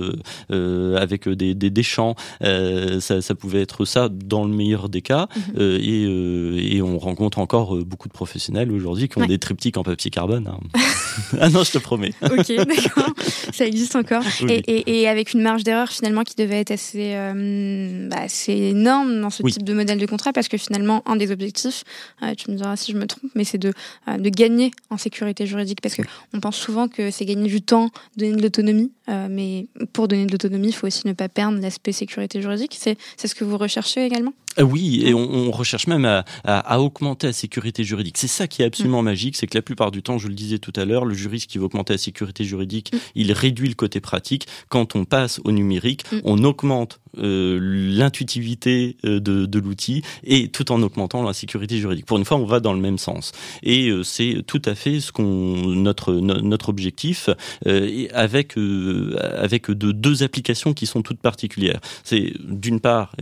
S2: avec des, des, champs. Ça, ça, pouvait être ça dans le meilleur des cas. Mhm. et, et, on rencontre encore beaucoup de professionnels aujourd'hui qui ont des triptyques en papier carbone. Hein. ah non, je te promets.
S1: ok, d'accord. Ça existe encore. Et, et, et, avec une marge d'erreur finalement qui devait être assez bah, c'est énorme dans ce type de modèle de contrat parce que finalement, un des objectifs, euh, tu me diras si je me trompe, mais c'est de, euh, de gagner en sécurité juridique parce qu'on pense souvent que c'est gagner du temps, donner de l'autonomie, euh, mais pour donner de l'autonomie, il faut aussi ne pas perdre l'aspect sécurité juridique. C'est ce que vous recherchez également?
S2: Oui, et on, recherche même à, à, augmenter la sécurité juridique. C'est ça qui est absolument mm. magique, c'est que la plupart du temps, je le disais tout à l'heure, le juriste qui veut augmenter la sécurité juridique, mm. il réduit le côté pratique. Quand on passe au numérique, mm. on augmente euh, l'intuitivité euh, de, de l'outil et tout en augmentant la sécurité juridique. Pour une fois, on va dans le même sens. Et euh, c'est tout à fait ce qu'on notre notre objectif euh, avec avec de, deux applications qui sont toutes particulières. C'est d'une part,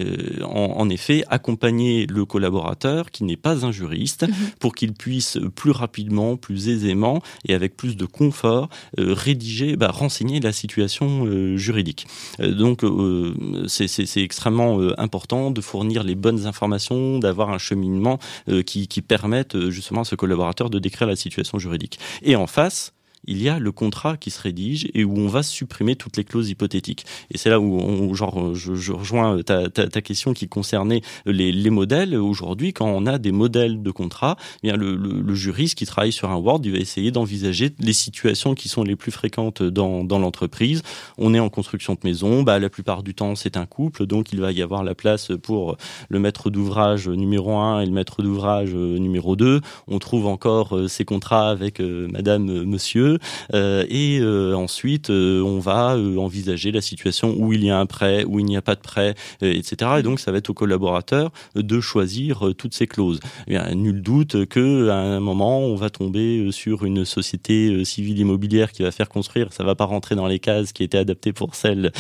S2: en, en, effet, accompagner le collaborateur qui n'est pas un juriste mhm. pour qu'il puisse plus rapidement, plus aisément et avec plus de confort rédiger, bah, renseigner la situation juridique. donc c'est extrêmement euh, important de fournir les bonnes informations, d'avoir un cheminement euh, qui, qui permette euh, justement à ce collaborateur de décrire la situation juridique. Et en face, il y a le contrat qui se rédige et où on va supprimer toutes les clauses hypothétiques. Et c'est là où, genre, je, je rejoins ta, ta, question qui concernait les, les modèles. Aujourd'hui, quand on a des modèles de contrat, eh bien le, le, juriste qui travaille sur un Word, il va essayer d'envisager les situations qui sont les plus fréquentes dans, dans l'entreprise. On est en construction de maison, bah, la plupart du temps c'est un couple, donc il va y avoir la place pour le maître d'ouvrage numéro 1 et le maître d'ouvrage numéro 2. On trouve encore euh, ces contrats avec euh, madame, euh, monsieur euh, et euh, ensuite, euh, on va envisager la situation où il y a un prêt, où il n'y a pas de prêt, etc. Et donc, ça va être au collaborateur de choisir toutes ces clauses. A nul doute que à un moment, on va tomber sur une société civile immobilière qui va faire construire. Ça va pas rentrer dans les cases qui étaient adaptées pour celles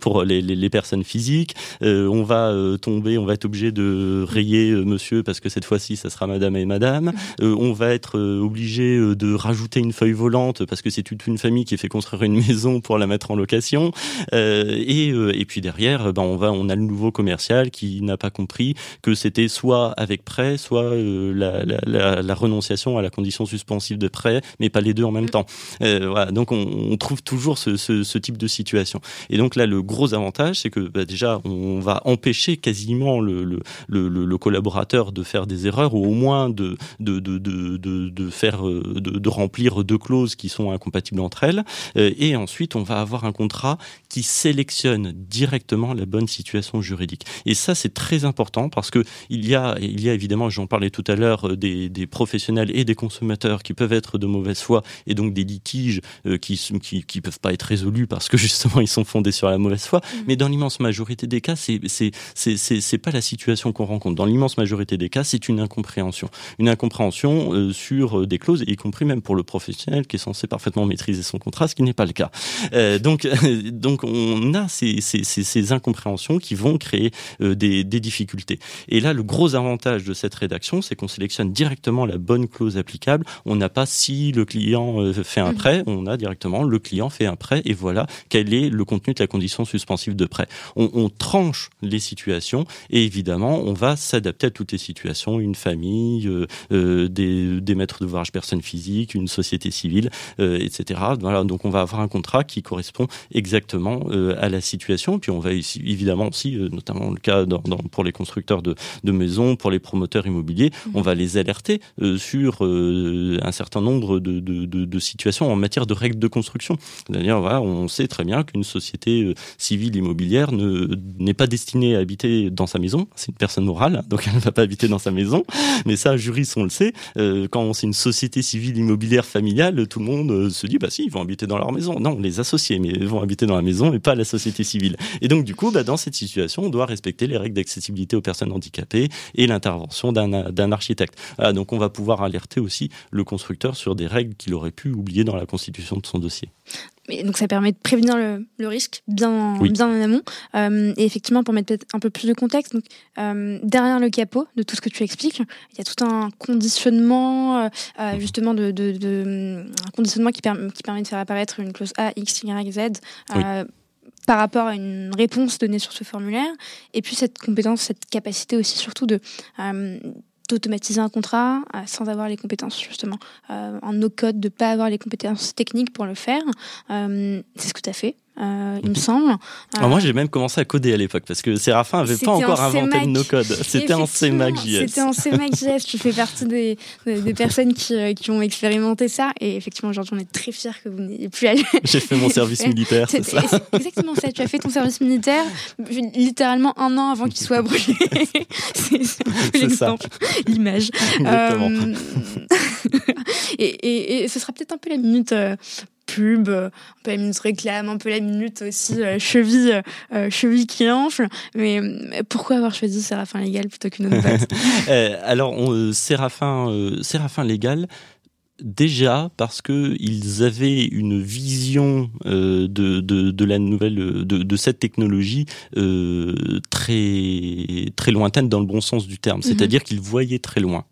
S2: pour les, les, personnes physiques. on va tomber, on va être obligé de rayer monsieur parce que cette fois-ci, ça sera madame et madame. on va être obligé de rajouter une feuille volante parce que c'est toute une famille qui fait construire une maison pour la mettre en location. Euh, et, euh, et puis derrière, ben on va, on a le nouveau commercial qui n'a pas compris que c'était soit avec prêt, soit euh, la, la, la, renonciation à la condition suspensive de prêt, mais pas les deux en même temps. voilà, donc on, on trouve toujours ce, ce, ce, type de situation. Et donc là, le gros avantage, c'est que bah, déjà, on va empêcher quasiment le, le, le, le, collaborateur de faire des erreurs ou au moins de, de, de, de, de faire de, de remplir deux clauses qui sont incompatibles entre elles. et ensuite, on va avoir un contrat qui sélectionne directement la bonne situation juridique. Et ça, c'est très important parce que il y a, il y a évidemment, j'en parlais tout à l'heure, des, des, professionnels et des consommateurs qui peuvent être de mauvaise foi et donc des litiges qui, qui, qui peuvent pas être résolus parce que justement ils sont fondés sur la mauvaise foi. Mmh. Mais dans l'immense majorité des cas, c'est c'est c'est pas la situation qu'on rencontre. Dans l'immense majorité des cas, c'est une incompréhension, une incompréhension euh, sur euh, des clauses, y compris même pour le professionnel qui est censé parfaitement maîtriser son contrat, ce qui n'est pas le cas. Euh, donc donc on a ces, ces, ces, incompréhensions qui vont créer des, des difficultés. Et là, le gros avantage de cette rédaction, c'est qu'on sélectionne directement la bonne clause applicable. On n'a pas si le client fait un mmh. prêt, on a directement le client fait un prêt et voilà quel est le contenu de la condition suspensive de prêt. On, on tranche les situations et évidemment on va s'adapter à toutes les situations, une famille, euh, euh, des, des, maîtres d'ouvrage personnes physiques, une société civile, euh, etc. Voilà, donc on va avoir un contrat qui correspond exactement à la situation. Puis on va ici, évidemment aussi, notamment le cas dans, dans, pour les constructeurs de, de, maisons, pour les promoteurs immobiliers, on va les alerter sur un certain nombre de, de, de, situations en matière de règles de construction. D'ailleurs, voilà, on sait très bien qu'une société civile immobilière n'est pas destinée à habiter dans sa maison. C'est une personne morale, donc elle ne va pas habiter dans sa maison. Mais ça, juriste, on le sait. Euh, quand c'est une société civile immobilière familiale, tout le monde euh, se dit, bah si, ils vont habiter dans leur maison. Non, les associés, mais vont habiter dans la maison et pas la société civile. Et donc, du coup, bah, dans cette situation, on doit respecter les règles d'accessibilité aux personnes handicapées et l'intervention d'un architecte. donc, on va pouvoir alerter aussi le constructeur sur des règles qu'il aurait pu oublier dans la constitution de son dossier
S1: donc ça permet de prévenir le, le risque bien, bien en amont. Euh, et effectivement, pour mettre peut-être un peu plus de contexte, donc, euh, derrière le capot de tout ce que tu expliques, il y a tout un conditionnement, euh, euh justement, de, de, de, un conditionnement qui, permet qui permet de faire apparaître une clause A, X, Y, Z. Euh, par rapport à une réponse donnée sur ce formulaire, et puis cette compétence, cette capacité aussi surtout de euh, d'automatiser un contrat euh, sans avoir les compétences justement. Euh, en no code de pas avoir les compétences techniques pour le faire. Euh, c'est ce que tu as fait euh, il me semble.
S2: Alors moi, j'ai même commencé à coder à l'époque parce que Séraphin avait pas encore inventé le no-code. C'était en CMAC.js.
S1: C'était en CMAC.js. tu fais partie des, des, personnes qui, euh, qui, ont expérimenté ça. Et effectivement, aujourd'hui, on est très fiers que vous n'ayez plus à
S2: J'ai fait mon service militaire, c'est ça.
S1: Exactement ça. Tu as fait ton service militaire littéralement un an avant qu'il soit abrogé. c'est l'exemple, l'image. Euh, et, et, et, ce sera peut-être un peu la minute pub, un peu la minute réclame, un peu la minute aussi euh, cheville, euh, cheville qui enfle. Mais pourquoi avoir choisi Séraphin Légal plutôt qu'une autre boîte
S2: euh, Alors, on, Séraphin, Séraphin Légal, déjà parce que ils avaient une vision de, de, de, la nouvelle de, de cette technologie très très lointaine dans le bon sens du terme, mhm. c'est-à-dire qu'ils voyaient très loin.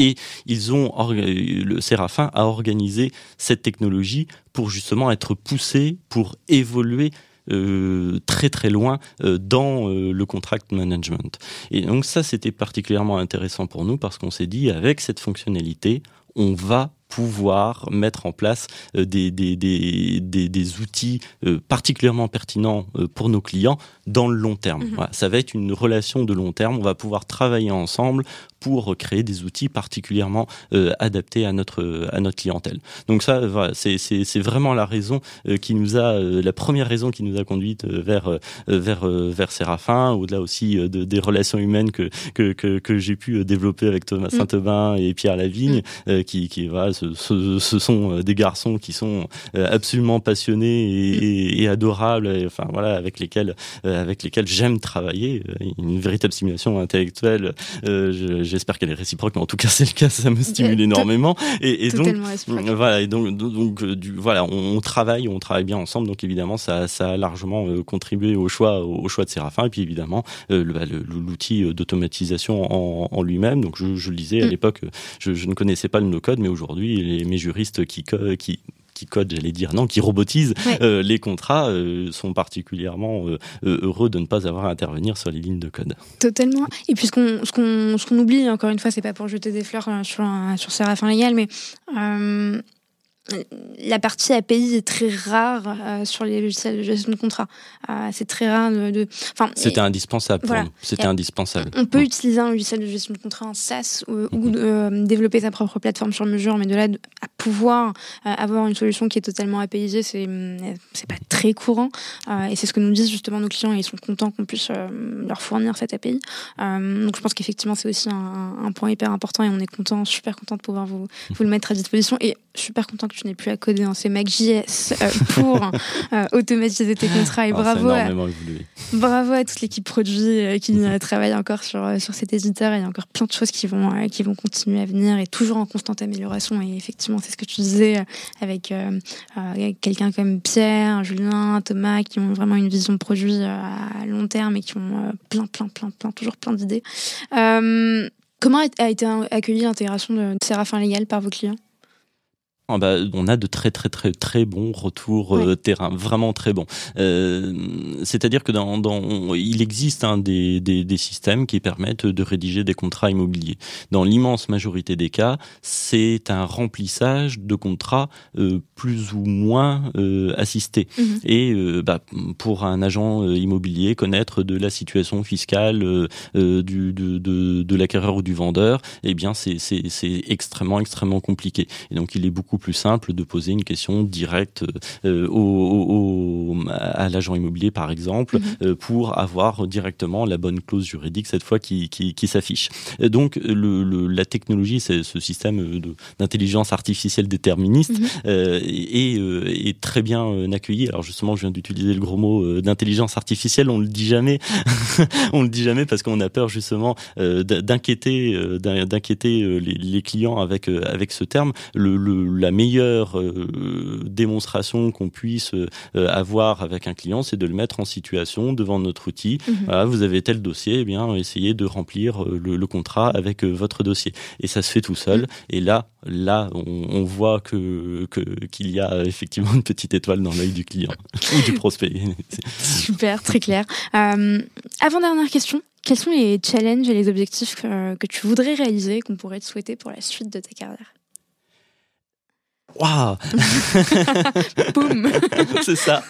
S2: Et ils ont, le Séraphin a organisé cette technologie pour justement être poussé, pour évoluer euh, très très loin euh, dans euh, le contract management. Et donc ça, c'était particulièrement intéressant pour nous parce qu'on s'est dit, avec cette fonctionnalité, on va pouvoir mettre en place des, des, des, des, outils particulièrement pertinents pour nos clients dans le long terme. Mhm. Voilà, ça va être une relation de long terme. On va pouvoir travailler ensemble pour créer des outils particulièrement euh, adaptés à notre à notre clientèle. Donc ça, voilà, c'est vraiment la raison euh, qui nous a euh, la première raison qui nous a conduite vers vers vers Séraphin, au-delà aussi de, des relations humaines que que que, que j'ai pu développer avec Thomas mm. Saint-Aubin et Pierre Lavigne, mm. qui qui voilà, ce, ce, ce, sont des garçons qui sont absolument passionnés et, mm. et, et adorables, et, enfin voilà, avec lesquels avec lesquels j'aime travailler, une véritable simulation intellectuelle. Je, j'espère qu'elle est réciproque, mais en tout cas c'est le cas, ça me stimule énormément.
S1: Et, et donc
S2: voilà, et donc, donc euh, du, voilà, on, travaille, on travaille bien ensemble, donc évidemment ça, ça a largement euh, contribué au choix, au choix de Séraphin, et puis évidemment euh, bah, l'outil d'automatisation en, en lui-même. Donc je, je le disais à mm. l'époque, je, je, ne connaissais pas le no-code, mais aujourd'hui mes juristes qui, qui qui code, j'allais dire, non, qui robotise euh, les contrats euh, sont particulièrement euh, heureux de ne pas avoir à intervenir sur les lignes de code.
S1: Totalement. Et puis ce qu'on ce qu'on oublie, encore une fois, c'est pas pour jeter des fleurs sur, sur Séraphin Légal, mais la partie API est très rare euh, sur les logiciels de gestion de contrat. Euh, c'est très rare de. Enfin,
S2: C'était indispensable. C'était indispensable.
S1: On peut utiliser un logiciel de gestion de contrat en SaaS ou, mhm. euh, développer sa propre plateforme sur mesure, mais de là à pouvoir avoir une solution qui est totalement apaisée, c'est c'est pas très courant. et c'est ce que nous disent justement nos clients et ils sont contents qu'on puisse leur fournir cette API. donc je pense qu'effectivement c'est aussi un, un, point hyper important et on est content, super content de pouvoir vous, vous le mettre à disposition. Et super content que tu n'aies plus à coder dans ces Mac.js euh, pour euh, automatiser tes contrats. Et ah, bravo, à, bravo à toute l'équipe produit euh, qui travaille encore sur, sur cet éditeur. Il y a encore plein de choses qui vont, qui vont continuer à venir et toujours en constante amélioration. Et effectivement, c'est ce que tu disais avec, quelqu'un comme Pierre, Julien, Thomas, qui ont vraiment une vision de produit à long terme et qui ont plein, plein, plein, plein, toujours plein d'idées. comment a été accueillie l'intégration de Séraphin Légal par vos clients?
S2: Ah bah, on a de très très très très bons retours euh, terrain, vraiment très bons. Euh, c'est-à-dire que dans, dans, il existe hein, des, des, des, systèmes qui permettent de rédiger des contrats immobiliers. Dans l'immense majorité des cas, c'est un remplissage de contrats euh, plus ou moins assistés. Mhm. Et bah, pour un agent immobilier, connaître de la situation fiscale du, de, de, de l'acquéreur ou du vendeur, eh bien c'est extrêmement extrêmement compliqué. Et donc il est beaucoup plus simple de poser une question directe euh, au, à l'agent immobilier, par exemple, mhm. euh, pour avoir directement la bonne clause juridique cette fois qui, qui, qui s'affiche. Donc le, le, la technologie, c'est ce système d'intelligence artificielle déterministe, euh, est, est, très bien accueilli. Alors justement, je viens d'utiliser le gros mot d'intelligence artificielle. On le dit jamais, on le dit jamais parce qu'on a peur justement d'inquiéter, d'inquiéter les, les, clients avec avec ce terme. Le, le la meilleure euh, démonstration qu'on puisse euh, avoir avec un client, c'est de le mettre en situation devant notre outil. Mhm. vous avez tel dossier, eh bien, essayez de remplir euh, le, contrat avec votre dossier. Et ça se fait tout seul. Mhm. Et là, là, on, voit que qu'il y a effectivement une petite étoile dans l'œil du client ou du prospect.
S1: Super, très clair. avant dernière question. Quels sont les challenges et les objectifs que, que tu voudrais réaliser, qu'on pourrait te souhaiter pour la suite de ta carrière?
S2: Waouh
S1: Boum
S2: C'est ça.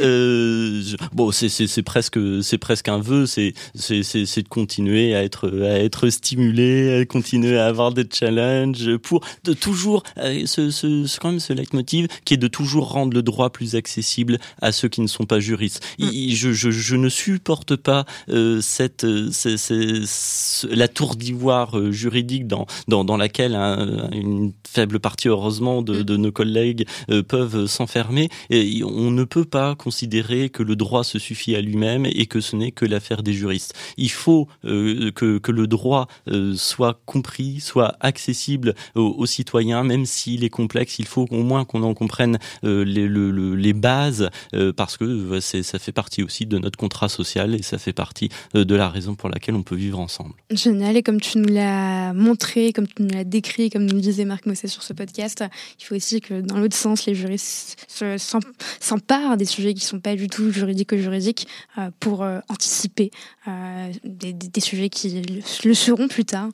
S2: Euh, bon, c'est c'est presque c'est presque un vœu. C'est c'est c'est de continuer à être à être stimulé, à continuer à avoir des challenges pour de toujours euh, ce, ce, quand même ce leitmotiv qui est de toujours rendre le droit plus accessible à ceux qui ne sont pas juristes. Mm. je, je, je ne supporte pas euh, cette c'est, la tour d'ivoire juridique dans dans dans laquelle une faible partie heureusement de, mm. de nos collègues peuvent s'enfermer. On ne peut pas considérer que le droit se suffit à lui-même et que ce n'est que l'affaire des juristes. Il faut euh, que, que, le droit euh, soit compris, soit accessible aux, citoyens, même s'il est complexe. Il faut au moins qu'on en comprenne euh, les, les, bases, parce que ça fait partie aussi de notre contrat social et ça fait partie de la raison pour laquelle on peut vivre ensemble.
S1: Génial, et comme tu nous l'as montré, comme tu nous l'as décrit, comme nous le disait Marc Mossé sur ce podcast, il faut aussi que dans l'autre sens, les juristes s'emparent des sujets qui ne sont pas du tout juridiques ou juridiques euh, pour euh, anticiper euh, des, sujets qui le seront plus tard.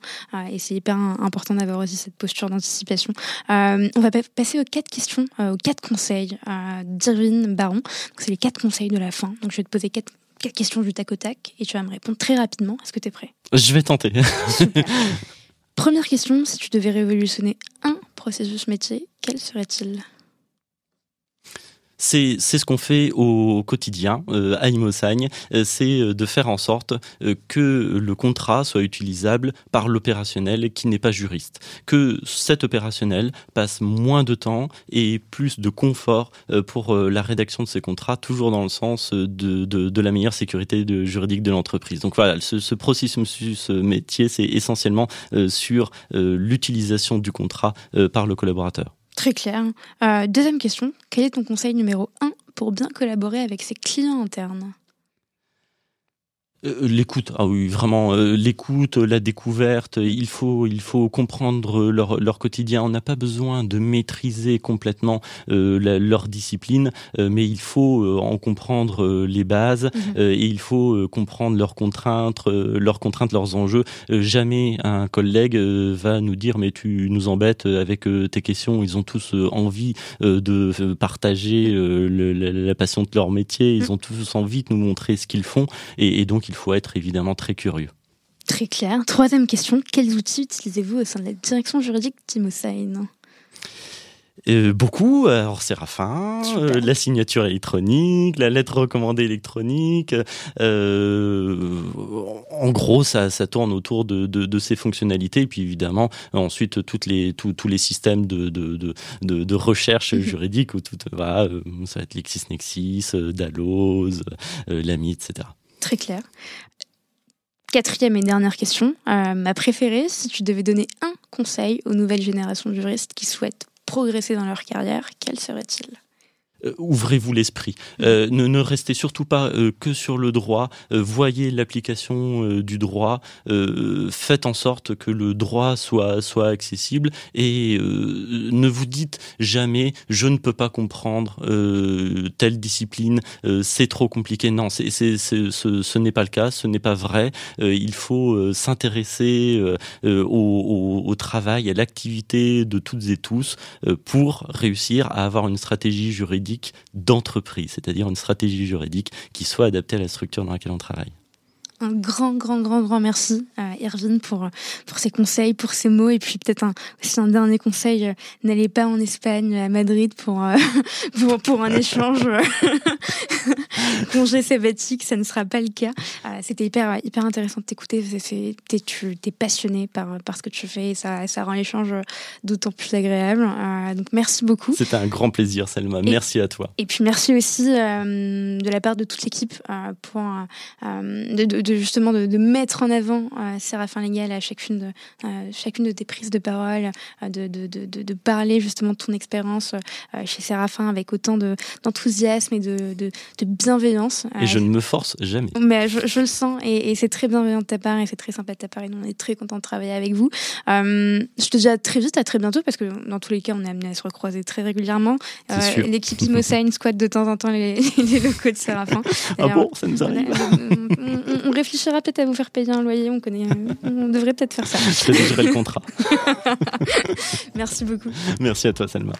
S1: et c'est hyper important d'avoir aussi cette posture d'anticipation. on va passer aux quatre questions, aux quatre conseils d'Irvine Baron. C'est les quatre conseils de la fin. Donc je vais te poser quatre quatre questions du tac au tac et tu vas me répondre très rapidement. Est-ce que tu es prêt?
S2: Je vais tenter.
S1: Première question, si tu devais révolutionner un processus métier, quel serait-il?
S2: C'est ce qu'on fait au quotidien euh, à Imosagne, euh, c'est euh, de faire en sorte que le contrat soit utilisable par l'opérationnel qui n'est pas juriste, que cet opérationnel passe moins de temps et plus de confort pour la rédaction de ces contrats, toujours dans le sens de, de, la meilleure sécurité juridique de l'entreprise. Donc voilà, ce, ce processus métier, c'est essentiellement sur l'utilisation du contrat par le collaborateur.
S1: Très clair. Euh, deuxième question, quel est ton conseil numéro 1 pour bien collaborer avec ses clients internes?
S2: Euh, l'écoute, ah oui, vraiment euh, l'écoute, la découverte. Il faut, il faut comprendre leur, leur quotidien. On n'a pas besoin de maîtriser complètement euh, leur discipline, mais il faut en comprendre les bases mhm. et il faut comprendre leurs contraintes, leurs contraintes, leurs enjeux. jamais un collègue va nous dire mais tu nous embêtes avec tes questions. Ils ont tous envie de partager la, la, passion de leur métier. Ils mhm. ont tous envie de nous montrer ce qu'ils font et, et donc il faut être évidemment très curieux.
S1: Très clair. Troisième question, quels outils utilisez-vous au sein de la direction juridique d'Imosign
S2: euh, beaucoup. Alors, Séraphin, euh, la signature électronique, la lettre recommandée électronique. Euh, en gros, ça, ça tourne autour de, de, de, ces fonctionnalités. Et puis, évidemment, ensuite, toutes les, tous les systèmes de, de, de, de recherche mhm. juridique, où tout, va, ça va être LexisNexis, Dalloz, l'AMI, etc.
S1: Très clair. Quatrième et dernière question, ma préférée, si tu devais donner un conseil aux nouvelles générations de juristes qui souhaitent progresser dans leur carrière, quel serait-il?
S2: euh, ouvrez-vous l'esprit. Euh, ne, ne, restez surtout pas euh, que sur le droit. voyez l'application du droit. faites en sorte que le droit soit soit accessible et ne vous dites jamais je ne peux pas comprendre telle discipline. c'est trop compliqué. Non, c'est, c'est, ce, ce n'est pas le cas. Ce n'est pas vrai. il faut s'intéresser au, au, au, travail, à l'activité de toutes et tous pour réussir à avoir une stratégie juridique d'entreprise, c'est-à-dire une stratégie juridique qui soit adaptée à la structure dans laquelle on travaille
S1: un grand, grand, grand, grand merci à Irvine pour, pour ses conseils, pour ses mots. Et puis peut-être un, aussi un dernier conseil, euh, n'allez pas en Espagne, à Madrid pour, euh, pour, pour, un échange euh, congé sabbatique, ça ne sera pas le cas. C'était hyper, hyper intéressant de t'écouter. Tu es passionné par, par ce que tu fais et ça, ça rend l'échange d'autant plus agréable. donc merci beaucoup.
S2: C'était un grand plaisir, Selma. merci à toi.
S1: Et puis merci aussi de la part de toute l'équipe pour de, de justement de, mettre en avant euh, Séraphin Légal à chacune de, euh, chacune de tes prises de parole, euh, de, de, de, parler justement de ton expérience chez Séraphin avec autant d'enthousiasme et de, bienveillance.
S2: Et je ne me force jamais.
S1: Mais je, le sens et, c'est très bienveillant de ta part et c'est très sympa de ta part et on est très content de travailler avec vous. je te dis à très vite, à très bientôt parce que dans tous les cas, on est amené à se recroiser très régulièrement. L'équipe Imosign squatte de temps en temps les, les locaux de Séraphin.
S2: Ah bon, ça nous arrive.
S1: on, réfléchira peut-être à vous faire payer un loyer. On connaît, on devrait peut-être faire ça.
S2: Je rédigerai le contrat.
S1: Merci beaucoup.
S2: Merci à toi, Salma.